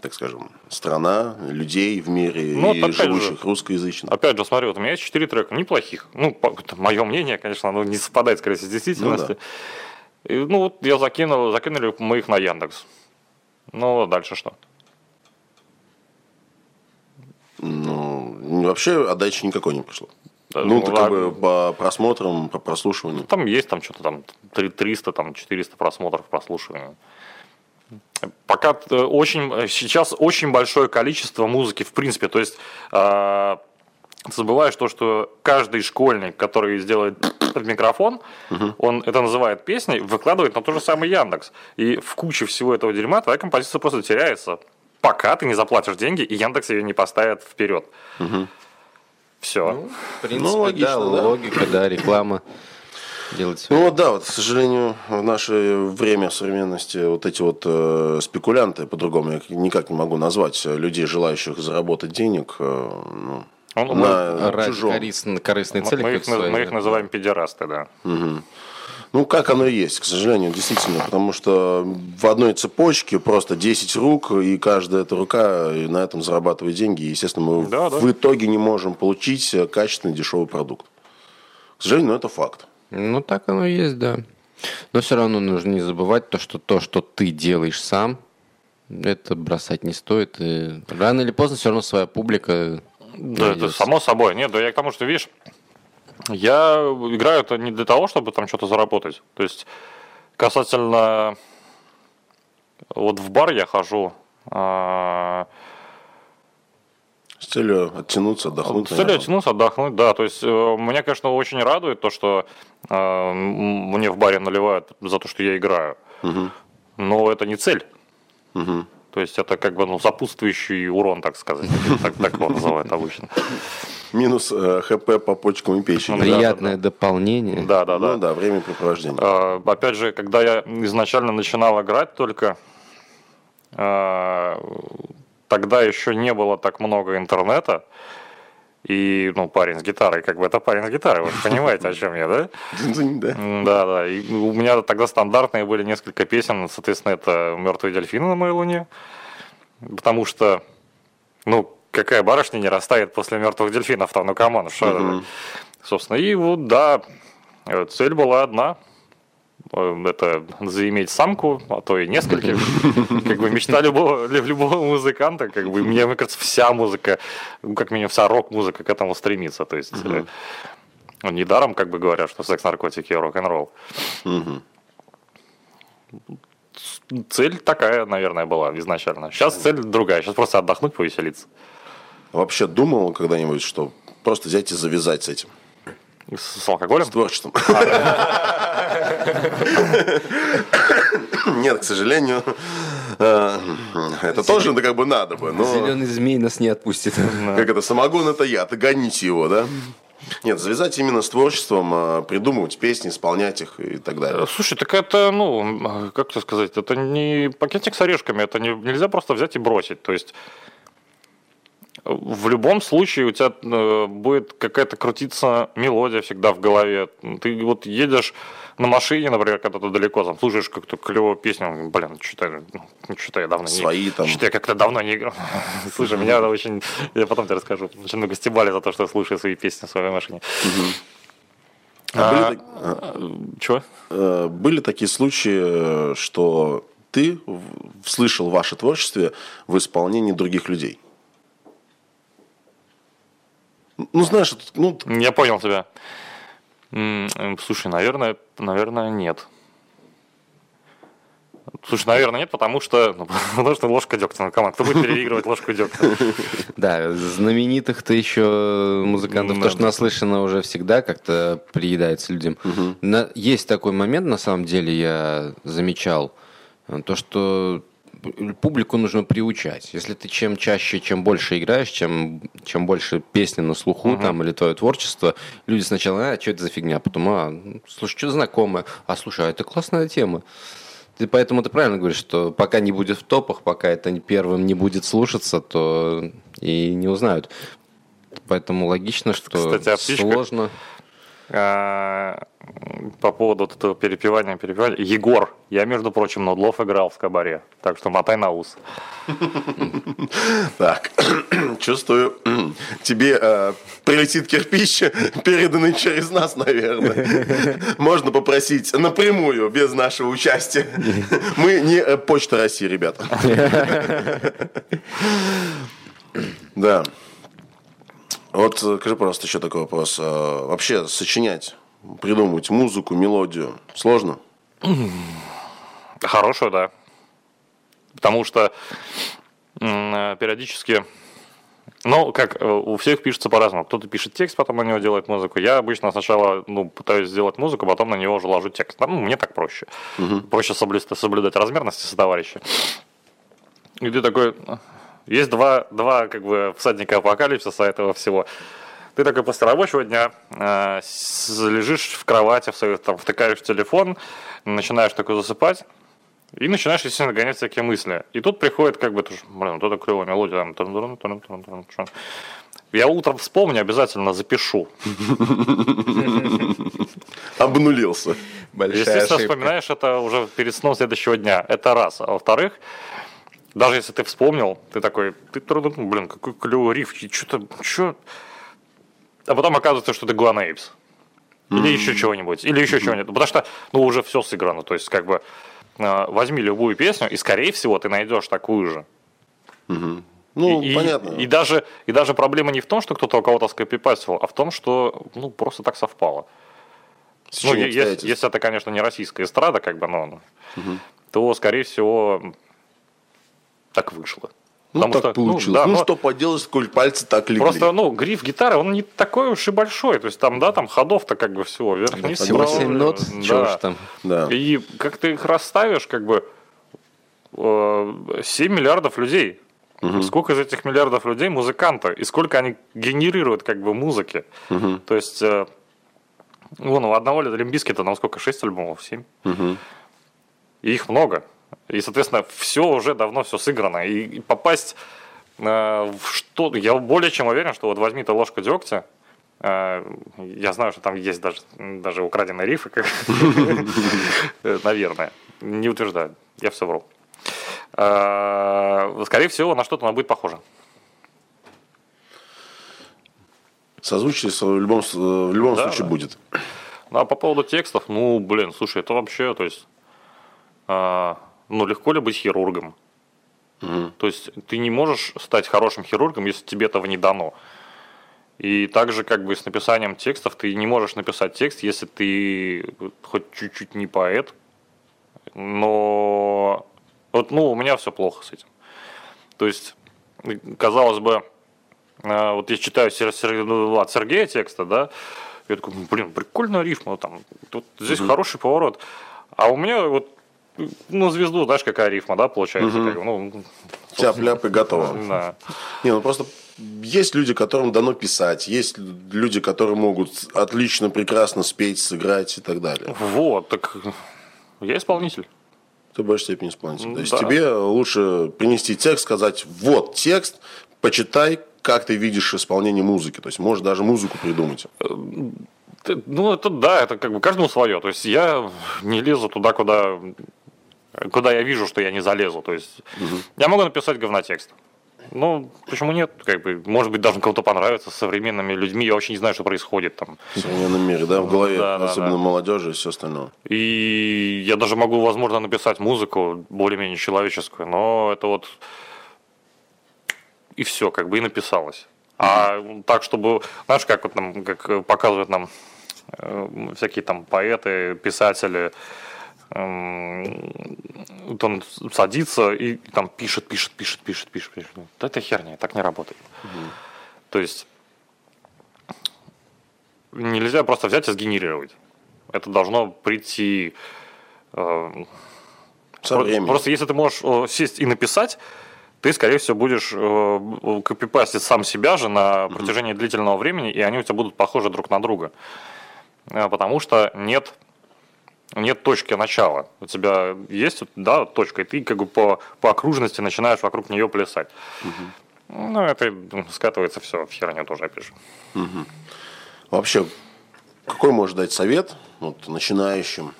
так скажем, страна людей в мире Ну, и опять же. живущих русскоязычных. опять же, смотри, вот у меня есть четыре трека, неплохих. Ну, мое мнение, конечно, оно не совпадает, скорее всего, с действительностью. И, ну, вот я закинул, закинули мы их на Яндекс. Ну, дальше что? Ну, вообще отдачи никакой не пришло. Да, Ну, ну, ты как а- бы по просмотрам, по прослушиванию. Там есть там что-то там три- 300, там 400 просмотров, прослушиваний. Пока э, очень, э, сейчас очень большое количество музыки в принципе. То есть э, забываешь то, что каждый школьник, который сделает микрофон, он это называет песней, выкладывает на тот же самый Яндекс. И в куче всего этого дерьма твоя композиция просто теряется. Пока ты не заплатишь деньги, и Яндекс ее не поставит вперед. Все. Ну, в принципе, Ну, логично, да, да. логика, да, реклама. Делать. Ну вот да, вот, к сожалению, в наше время в современности вот эти вот э, спекулянты, по-другому я никак не могу назвать, людей, желающих заработать денег э, ну, Он- на Ради чужом. корыстной Мы, цели. мы их, своей, мы их да. называем педерасты, да. Ну, как оно и есть, к сожалению, действительно. Потому что в одной цепочке просто 10 рук, и каждая эта рука и на этом зарабатывает деньги. И, естественно, мы Да, да. в итоге не можем получить качественный дешевый продукт. К сожалению, но это факт. Ну, так оно и есть, да. Но все равно нужно не забывать то, что то, что ты делаешь сам, это бросать не стоит. И рано или поздно все равно своя публика Да, это само собой. Нет, да я к тому, что, видишь, я играю это не для того, чтобы там что-то заработать. То есть, касательно... Вот в бар я хожу, а, С целью оттянуться, отдохнуть. с целью наверное. оттянуться, отдохнуть, да. То есть, э, меня, конечно, очень радует то, что э, мне в баре наливают за то, что я играю. Но это не цель. То есть, это как бы ну, сопутствующий урон, так сказать. Так, так его называют обычно. Минус э, ХП по почкам и печени. Ну, Приятное дополнение. Да, да, да. Ну да, времяпрепровождение. А, Опять же, когда я изначально начинал играть только, а, тогда еще не было так много интернета. И, ну, парень с гитарой, как бы это парень с гитарой, вы же понимаете, о чем я, да? Да. Да. И у меня тогда стандартные были несколько песен, соответственно, это «Мертвые дельфины на моей луне», потому что, ну, какая барышня не растает после «Мертвых дельфинов» там, ну, come on, что это? Собственно, и вот, да, цель была одна, это заиметь самку, а то и нескольких. Как бы мечта любого, любого музыканта, как бы, мне, мне кажется, вся музыка, ну, как минимум вся рок-музыка к этому стремится. То есть, э, ну, недаром, как бы говорят, что секс, наркотики и рок-н-ролл. Цель такая, наверное, была изначально. Сейчас цель другая. Сейчас просто отдохнуть, повеселиться. Вообще думал когда-нибудь, что просто взять и завязать с этим? С, с алкоголем? С творчеством. Нет, к сожалению, э, это тоже ну, как бы надо бы. Зеленый змей нас не отпустит. Как это, самогон это яд, гоните его, да? Нет, завязать именно с творчеством, э, придумывать песни, исполнять их и так далее. Слушай, так это, ну, как тебе сказать, это не пакетик с орешками, это не, нельзя просто взять и бросить. То есть в любом случае у тебя э, будет какая-то крутиться мелодия всегда в голове. Ты вот едешь на машине, например, когда ты далеко, там, слушаешь какую-то клевую песню, блин, что-то, ну, что-то я давно Свои не... там. Что-то я как-то давно не играл. Слушай, меня очень... Я потом тебе расскажу. Очень много стебали за то, что я слушаю свои песни в своей машине. А были А, так- а, Чего? э, Были такие случаи, э, что ты слышал ваше творчество в исполнении других людей? Ну, знаешь, ну, Я понял тебя. М, Слушай, наверное, наверное, нет. Слушай, наверное, нет, потому что, ну, потому что ложка дегтя на команд. Кто будет переигрывать ложку дегтя? Да, знаменитых-то еще музыкантов, то, что наслышано уже всегда как-то приедается людям. Есть такой момент, на самом деле, я замечал, э, то, что публику нужно приучать. Если ты чем чаще, чем больше играешь, чем, чем больше песни на слуху там или твое творчество, люди сначала, а, что это за фигня, потом, а, ну, слушай, что знакомое, а, слушай, а это классная тема. Ты, поэтому ты правильно говоришь, что пока не будет в топах, пока это первым не будет слушаться, то и не узнают. Поэтому логично, что Кстати, о птичках. сложно. А, По поводу вот этого перепевания, перепевания. Егор, я, между прочим, Нудлов играл в кабаре, так что мотай на ус. так, чувствую, тебе э, прилетит кирпич, переданный через нас, наверное. Можно попросить напрямую, без нашего участия. Мы не э, Почта России, ребята. Да. Вот э, скажи, пожалуйста, еще такой вопрос. А, Вообще сочинять, придумывать музыку, мелодию сложно? Хорошую, да. Потому что э, периодически, ну, как э, у всех пишется по-разному. Кто-то пишет текст, потом на него делает музыку. Я обычно сначала ну, пытаюсь сделать музыку, потом на него уже ложу текст. Ну, мне так проще. Проще соблюдать, соблюдать размерности со товарища. И ты такой... Есть два, два как бы всадника апокалипсиса этого всего. Ты такой после рабочего дня э, лежишь в кровати, в свою, там, втыкаешь в телефон, начинаешь такой засыпать, и начинаешь, естественно, гонять всякие мысли. И тут приходит, как бы, блин, вот эта клевая мелодия. Там, я утром вспомню, обязательно запишу. Обнулился. Большая Естественно, ошибка. вспоминаешь это уже перед сном следующего дня. Это раз. А во-вторых, даже если ты вспомнил, ты такой, ты, трудно, блин, какой клевый риф, что-то, что... А потом оказывается, что ты Эйпс. Или еще чего-нибудь. Или еще чего-нибудь. Потому что, ну, уже все сыграно. То есть, как бы, э, возьми любую песню, и, скорее всего, ты найдешь такую же. Ну, и, понятно. И, даже, и даже проблема не в том, что кто-то у кого-то скопипастил, а в том, что, ну, просто так совпало. Ну, Стечение е- если, если это, конечно, не российская эстрада, как бы, но, то, скорее всего, так вышло. Ну, Потому так что, ну, получилось. да, Ну, но что поделать, коль пальцы так легли. Просто, ну, гриф гитары, он не такой уж и большой. То есть там, да, там ходов-то как бы всего вверх-вниз. Всего вправо, 7 нот, да. чего уж там. Да. И как ты их расставишь, как бы, э, 7 миллиардов людей. Сколько из этих миллиардов людей музыканты, и сколько они генерируют как бы музыки. То есть, э, вон, у одного Лимбиски-то нам сколько, 6 альбомов, 7? И их много. И, соответственно, все уже давно все сыграно. И, и попасть э, в что... Я более чем уверен, что вот возьми ты ложку дегтя, э, я знаю, что там есть даже, даже украденные рифы, наверное. Не утверждаю, я все вру. Э, скорее всего, на что-то она будет похожа. Созвучие в любом, в любом Да, случае да. будет. Ну, а по поводу текстов, ну, блин, слушай, это вообще, то есть, а, ну, легко ли быть хирургом? То есть, ты не можешь стать хорошим хирургом, если тебе этого не дано. И также, как бы, с написанием текстов, ты не можешь написать текст, если ты хоть чуть-чуть не поэт. Но, вот, ну, у меня все плохо с этим. То есть, казалось бы, а, вот я читаю ну, от Сергея текста, да, я такой, «Ну, блин, прикольная рифма, там, тут здесь хороший поворот. А у меня вот, ну, звезду, знаешь, какая рифма, да, получается, как бы, ну, Тяп-ляп и готово. да. Не, ну просто есть люди, которым дано писать, есть люди, которые могут отлично, прекрасно спеть, сыграть и так далее. Вот, так я исполнитель. Ты в большей степени исполнитель. То есть Да. тебе лучше принести текст, сказать, вот текст, почитай, как ты видишь исполнение музыки. То есть можешь даже музыку придумать. Ты- Ну, это да, это как бы каждому свое. То есть я не лезу туда, куда, куда я вижу, что я не залезу. То есть я могу написать говнотекст. Ну, почему нет? Как бы, может быть, даже кому-то понравится с современными людьми. Я вообще не знаю, что происходит там. В современном мире, да, в голове, Да, да, особенно да. молодежи и все остальное. И я даже могу, возможно, написать музыку более-менее человеческую, но это вот и все, как бы и написалось. А так, чтобы, знаешь, как вот нам, как показывают нам э, всякие там поэты, писатели, вот он садится и там пишет, пишет, пишет, пишет, пишет, пишет. Ну, Да это херня, так не работает. То есть нельзя просто взять и сгенерировать. Это должно прийти э, Со Про- временем. Просто если ты можешь э, сесть и написать, ты, скорее всего, будешь э, копипастить сам себя же на протяжении длительного времени, и они у тебя будут похожи друг на друга. Э, Потому что нет, нет точки начала. У тебя есть да, точка, и ты как бы по, по окружности начинаешь вокруг нее плясать. Ну, это ну, скатывается все в херню тоже, опять же. Вообще, какой можешь дать совет вот, начинающим,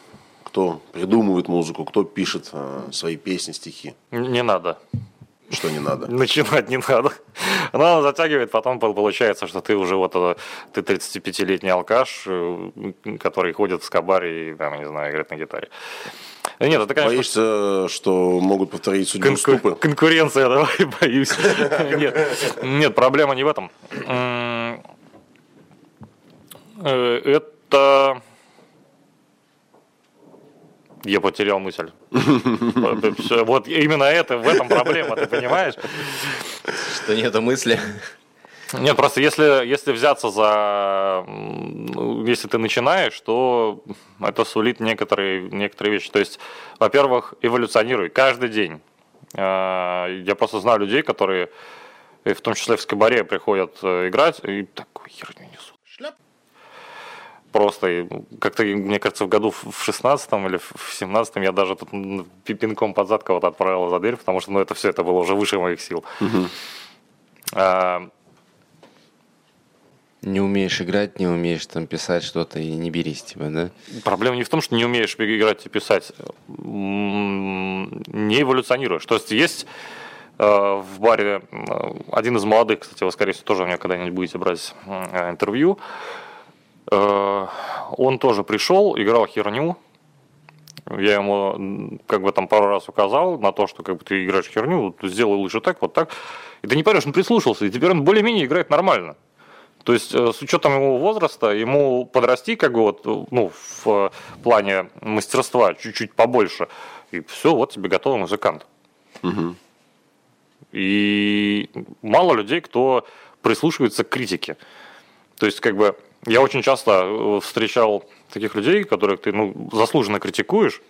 кто придумывает музыку, кто пишет э, свои песни, стихи? Не надо. Что не надо? Начинать не надо. Она затягивает, потом пол- получается, что ты уже вот э, ты 35-летний алкаш, э, который ходит в скобаре и, там, не знаю, играет на гитаре. Э, Нет, это, конечно, Боишься, что могут повторить судьбу конку- ступы? конкуренция, давай, боюсь. Нет, нет, проблема не в этом. Это... Я потерял мысль. Вот именно это, в этом проблема, ты понимаешь? Что нету мысли. Нет, просто если, если взяться за... ну, Если ты начинаешь, то это сулит некоторые, некоторые вещи. То есть, во-первых, эволюционируй каждый день. А, Я просто знаю людей, которые, в том числе в скобаре, приходят э, играть и такую херню несут. Просто, и, ну, как-то, мне кажется, в году в 16 или в 17 я даже тут пинком под зад кого-то отправил за дверь, потому что ну, это все это было уже выше моих сил. А, Не умеешь играть, не умеешь там писать что-то и не берись тебя, да? Проблема не в том, что не умеешь играть и писать, не эволюционируешь. То есть есть э, в баре один из молодых, кстати, вы, скорее всего, тоже у меня когда-нибудь будете брать э, интервью. Э, Он тоже пришел, играл херню. Я ему как бы там пару раз указал на то, что как бы ты играешь херню, сделай лучше так, вот так. И ты не понимаешь, он прислушался, и теперь он более-менее играет нормально. То есть э, с учетом его возраста, ему подрасти как бы вот, ну, в плане мастерства чуть-чуть побольше, и все, вот тебе готовый музыкант. И мало людей, кто прислушивается к критике. То есть, как бы, я очень часто э, встречал таких людей, которых ты ну, заслуженно критикуешь,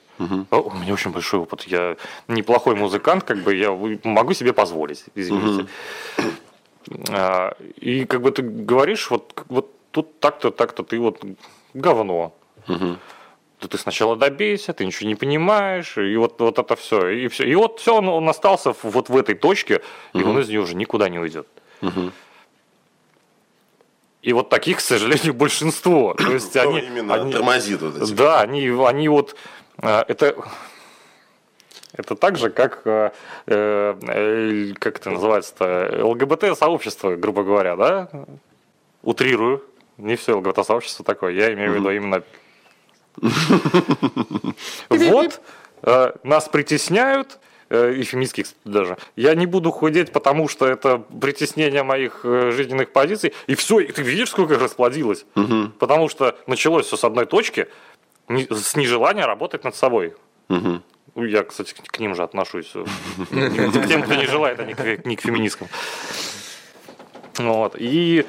О, У меня очень большой опыт. Я неплохой музыкант, как бы я могу себе позволить, извините. А, И как бы ты говоришь, вот, вот тут так-то, так-то, ты вот говно. Да ты сначала добейся, ты ничего не понимаешь, и вот, вот это все. И, все. и вот все, он, он остался вот в этой точке, и он из нее уже никуда не уйдет. И вот таких, к сожалению, большинство. То есть они, именно они- тормозит вот эти. да, они, они вот э, это это так же, как э, э, как это называется-то ЛГБТ сообщество, грубо говоря, да? Утрирую. Не все ЛГБТ сообщество такое. Я имею в виду именно. Вот нас притесняют. Э, И феминистских даже. Я не буду худеть, потому что это притеснение моих э, жизненных позиций. И все, и ты видишь, сколько их расплодилось. Потому что началось все с одной точки, с нежелания работать над собой. Ну, Я, кстати, к ним же отношусь. К тем, кто не желает, а не к не к феминисткам. Вот. И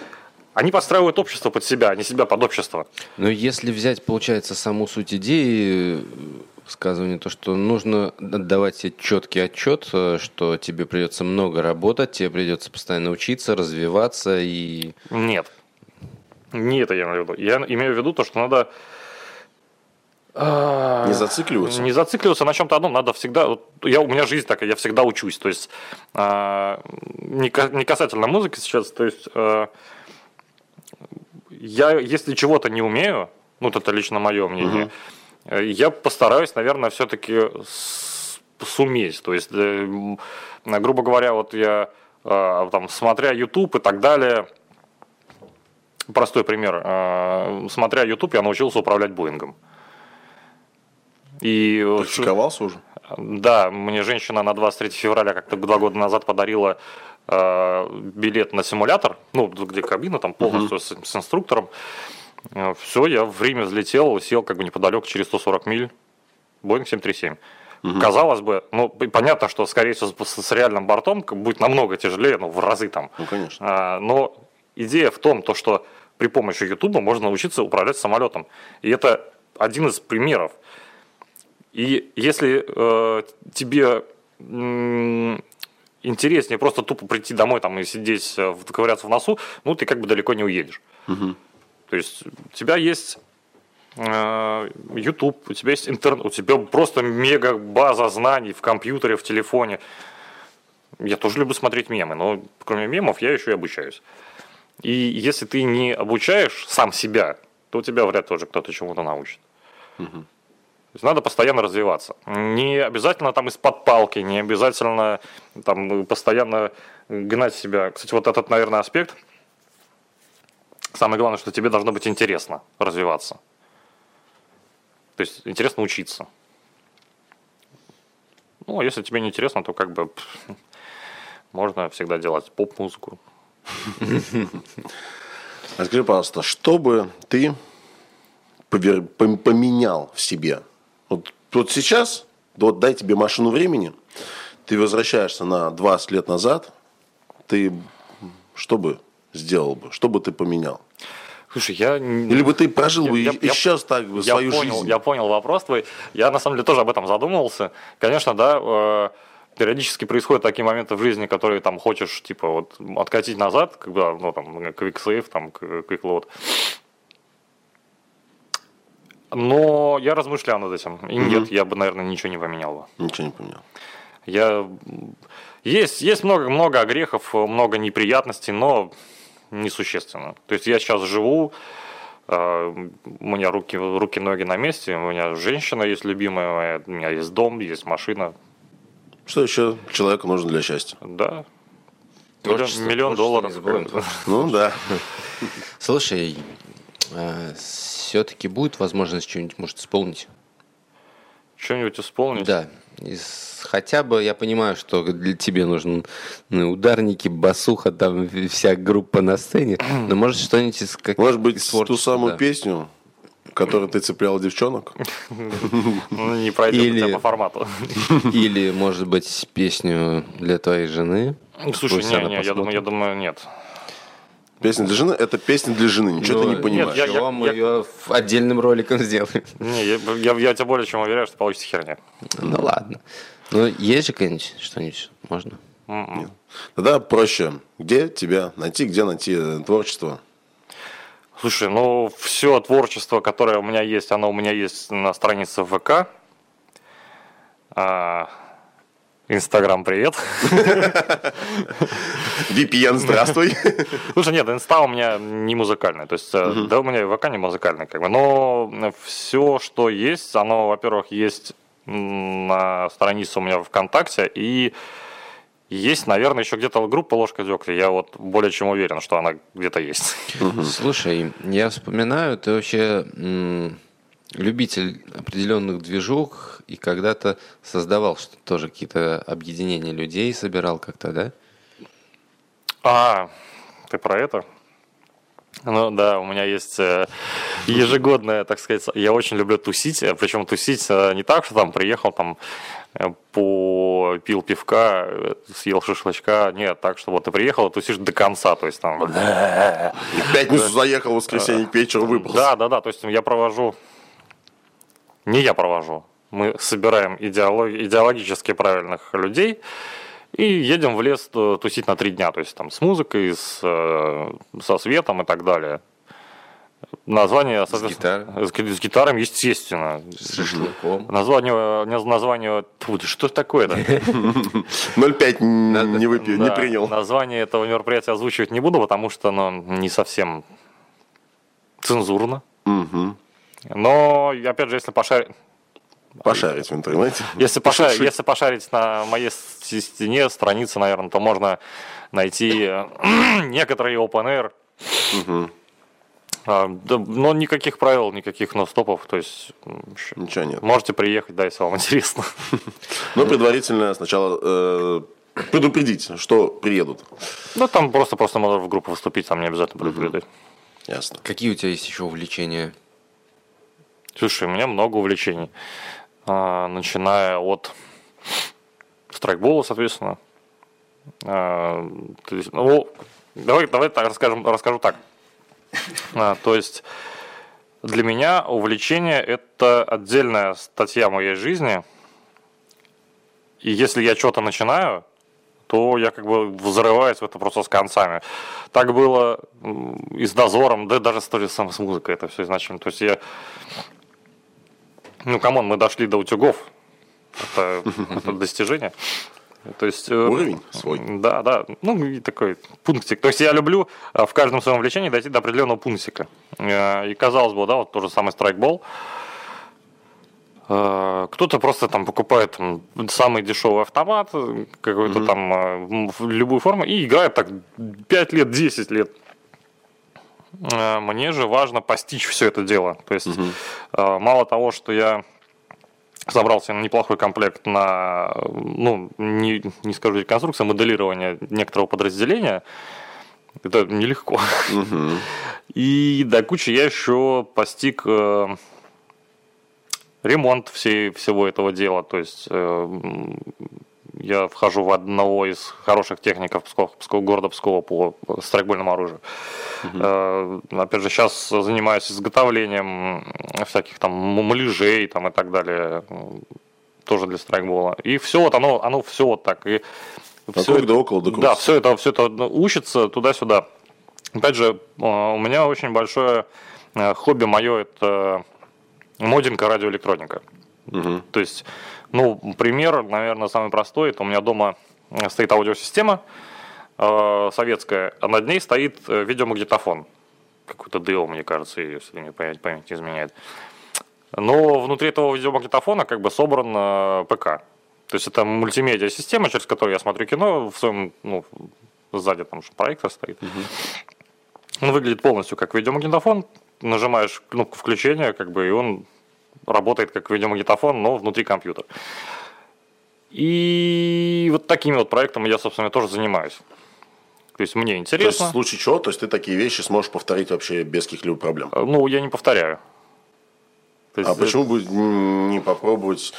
они подстраивают общество под себя, а не себя под общество. Но если взять, получается, саму суть идеи э, высказывания, то, что нужно отдавать себе четкий отчет, э, что тебе придется много работать, тебе придется постоянно учиться, развиваться и... Нет. Не это я имею в виду. Я имею в виду то, что надо... а, Не зацикливаться. Не зацикливаться на чем-то одном, надо всегда. вот Я, у меня жизнь такая, я всегда учусь. То есть а, не, не касательно музыки сейчас, то есть а, я, если чего-то не умею, ну, вот это лично мое мнение, э, я постараюсь, наверное, все-таки суметь. То есть, э, грубо говоря, вот я э, там, смотря YouTube и так далее, простой пример, э, смотря YouTube, я научился управлять Боингом. И Практиковался уже? да, мне женщина на 23 февраля как-то два года назад подарила э, билет на симулятор, ну, где кабина там полностью с, с инструктором. Все, я в Риме взлетел, сел как бы неподалеку через 140 миль. Боинг 737. Казалось бы, ну, понятно, что, скорее всего, с, с реальным бортом будет намного тяжелее, ну, в разы там. Ну, конечно. А, Но идея в том, то, что при помощи Ютуба можно научиться управлять самолетом. И это один из примеров. И если э, тебе м, интереснее просто тупо прийти домой там, и сидеть, э, ковыряться в носу, ну, ты как бы далеко не уедешь. То есть у тебя есть э, YouTube, у тебя есть интернет, у тебя просто мега база знаний в компьютере, в телефоне. Я тоже люблю смотреть мемы, но кроме мемов я еще и обучаюсь. И если ты не обучаешь сам себя, то тебя вряд ли уже кто-то чему-то научит. То есть надо постоянно развиваться. Не обязательно там из-под палки, не обязательно там постоянно гнать себя. Кстати, вот этот, наверное, аспект. Самое главное, что тебе должно быть интересно развиваться. То есть интересно учиться. Ну, а если тебе не интересно, то как бы можно всегда делать поп-музыку. А скажи, пожалуйста, что бы ты поменял в себе? Вот, вот сейчас, вот дай тебе машину времени, ты возвращаешься на 20 лет назад, ты что бы сделал бы? Что бы ты поменял? Слушай, я... Или бы ты прожил бы Я- и, я- сейчас так бы я свою понял, жизнь? Я понял вопрос твой. Я на самом деле тоже об этом задумывался. Конечно, да, э, периодически происходят такие моменты в жизни, которые там хочешь, типа, вот откатить назад, когда, ну, там, quick save, там, quick load. Но я размышлял над этим. И нет, я бы, наверное, ничего не поменял бы. Ничего не поменял. Я... Есть, есть много, много грехов, много неприятностей, но несущественно. То есть я сейчас живу, э, у меня руки, руки, ноги на месте, у меня женщина есть любимая, у меня есть дом, есть машина. Что еще человеку нужно для счастья? Да. Творчество, миллион, творчество, долларов. Ну да. Слушай, все-таки будет возможность что-нибудь, может, исполнить? Что-нибудь исполнить? Да. Из- хотя бы я понимаю, что для тебе нужны ну, ударники, басуха, там вся группа на сцене. Но может что-нибудь из как Может быть, из ту самую да. песню, которой ты цеплял девчонок? Ну, не пройдет у Или- тебя по формату. Или, может быть, песню для твоей жены. Слушай, не, не, я думаю, я думаю, нет. Песня для жены – это песня для жены, ничего ты Ну, не понимаешь. я- я- Чего мы ее в отдельным роликом сделаем? Не, я, я, я тебе более чем уверяю, что получится херня. Ну ладно. Ну, есть же какое-нибудь что-нибудь можно? М-м. Тогда проще. Где тебя найти, где найти э, творчество? Слушай, ну все творчество, которое у меня есть, оно у меня есть на странице ВК. А, Инстаграм, привет. VPN, здравствуй. Слушай, нет, инста у меня не музыкальная. То есть, э, да, у меня и ВК не музыкальный, как бы. Но все, что есть, оно, во-первых, есть на странице у меня ВКонтакте, и есть, наверное, еще где-то группа «Ложка дегтя». Я вот более чем уверен, что она где-то есть. Слушай, я вспоминаю, ты вообще м, любитель определенных движух и когда-то создавал что тоже какие-то объединения людей, собирал как-то, да? А, ты про это? Ну да, у меня есть э, ежегодная, так сказать, я очень люблю тусить, э, причем тусить э, не так, что там приехал, там э, попил пивка, съел шашлычка, нет, так, что вот ты приехал, тусишь до конца, то есть там... В пятницу заехал, в воскресенье к вечеру выбрался. Да, да, да, то есть я провожу, не я провожу, мы собираем идеолог- идеологически правильных людей и едем в лес э, тусить на три дня, то есть там с музыкой, с, э, со светом и так далее. Название, С, ги- с гитарами, естественно. С шашлыком. Название, название, Тьфу, что такое-то? 0,5 н- не выпил, не принял. Название этого мероприятия озвучивать не буду, потому что оно не совсем цензурно. Мгм. Но, опять же, если пошарить, Пошарить в интернете. если, поша- Пошуршить. если пошарить на моей стене страницы, наверное, то можно найти э, некоторые open air. Мгм. А, да, но никаких правил, никаких ностопов. То есть Ничего нет. можете приехать, да, если вам интересно. Но предварительно сначала э, предупредить, что приедут. Ну, там просто просто можно в группу выступить, там не обязательно предупредить. Ясно. Какие у тебя есть еще увлечения? Слушай, у меня много увлечений. А, начиная от страйкбола, соответственно. А, то есть, ну, давай, давай так расскажем, расскажу так. А, то есть для меня увлечение это отдельная статья моей жизни. И если я что-то начинаю, то я как бы взрываюсь в это просто с концами. Так было и с дозором, да даже с с музыкой это все изначально. То есть я ну, come on, мы дошли до утюгов. Это, это достижение. То есть, э, Уровень свой. Да, да. Ну, такой пунктик. То есть я люблю э, в каждом своем увлечении дойти до определенного пунктика. Э, И казалось бы, да, вот тот же самый страйкбол. Кто-то просто там покупает там, самый дешевый автомат, какой-то там э, в любую форму, и играет так 5 лет, 10 лет. Э, Мне же важно постичь все это дело. То есть э, мало того, что я собрал себе неплохой комплект на, ну, не, не скажу реконструкция, моделирование некоторого подразделения, это нелегко. Мгм. И до кучи я еще постиг э, ремонт всей, всего этого дела. То есть э, я вхожу в одного из хороших техников Псков, Псков- города Пскова по страйкбольному оружию. Э, опять же, сейчас занимаюсь изготовлением всяких там муляжей там, и так далее. Тоже для страйкбола. И все вот оно, оно все вот так. И Вокруг это- да около да да, все это, все это учится туда-сюда. Опять же, э, у меня очень большое э, хобби мое это модинг и радиоэлектроника. Мгм. То есть, ну, пример, наверное, самый простой. Это у меня дома э, стоит аудиосистема э, советская, а над ней стоит э, видеомагнитофон. Какой-то Део, мне кажется, если мне память, память не изменяет. Но внутри этого видеомагнитофона как бы собран э, ПК. То есть это мультимедиа-система, через которую я смотрю кино, в своем, ну, сзади там проектор стоит. Он выглядит полностью как видеомагнитофон. Нажимаешь кнопку включения, как бы, и он работает как видеомагнитофон, но внутри компьютера. И вот такими вот проектами я, собственно, тоже занимаюсь. То есть мне То есть, интересно. в случае чего, то есть ты такие вещи сможешь повторить вообще без каких-либо проблем. Ну, я не повторяю. То А есть, почему бы не попробовать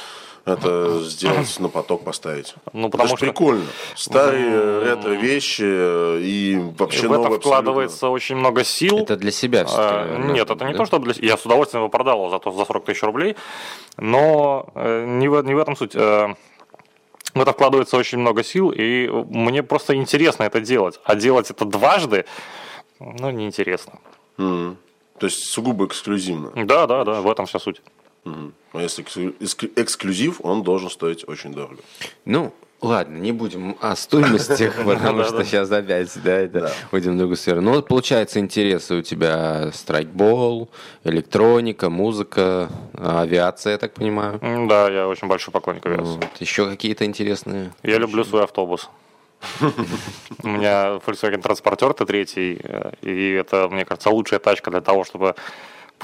это сделать на поток поставить. Ну, потому это что- прикольно. Старые ретро-вещи э, и вообще в это новые вкладывается очень много сил. Это для себя А, Нет, это не Да? то, что для... Я с удовольствием его продал за, то- за 40 тысяч рублей, но э, не в, не в этом суть. Э, В это вкладывается очень много сил, и мне просто интересно это делать. А делать это дважды, ну, неинтересно. Мгм. То есть сугубо эксклюзивно. Да, да, да, в этом вся суть. Мгм. А если эксклю- эксклю- эксклюзив, он должен стоить очень дорого. Ну, ладно, не будем о стоимости, потому что сейчас опять, да, это Да. уйдем в другую сферу. Ну, вот, получается, интересы у тебя страйкбол, электроника, музыка, авиация, я так понимаю. Да, я очень большой поклонник авиации. Вот. Еще какие-то интересные. Я люблю свой автобус. У меня Volkswagen Transporter Т3, э, и это, мне кажется, лучшая тачка для того, чтобы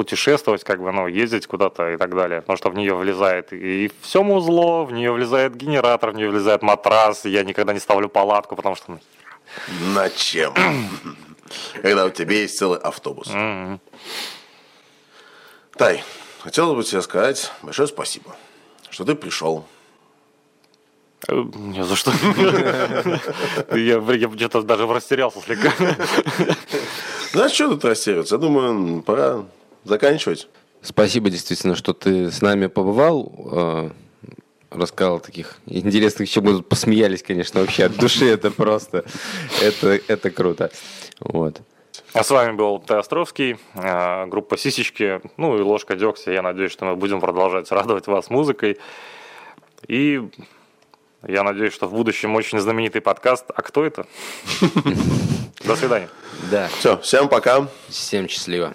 путешествовать, как бы, ну, ездить куда-то и так далее. Потому что в нее влезает и все музло, в нее влезает генератор, в нее влезает матрас. Я никогда не ставлю палатку, потому что... ну, На чем? Когда у тебя есть целый автобус. Тай, хотел бы тебе сказать большое спасибо, что ты пришел. э, Не за что. Я, я где-то даже растерялся слегка. А что тут растеряться? Я думаю, пора заканчивать. Спасибо действительно, что ты с нами побывал. э, Рассказал таких интересных, еще мы посмеялись, конечно, вообще от души. Это просто, это, это круто. Вот. А с вами был Т. Островский, э, группа «Сисечки», ну и «Ложка дегтя». Я надеюсь, что мы будем продолжать радовать вас музыкой. И я надеюсь, что в будущем очень знаменитый подкаст «А кто это?». До свидания. Да, Все, всем пока. всем счастливо.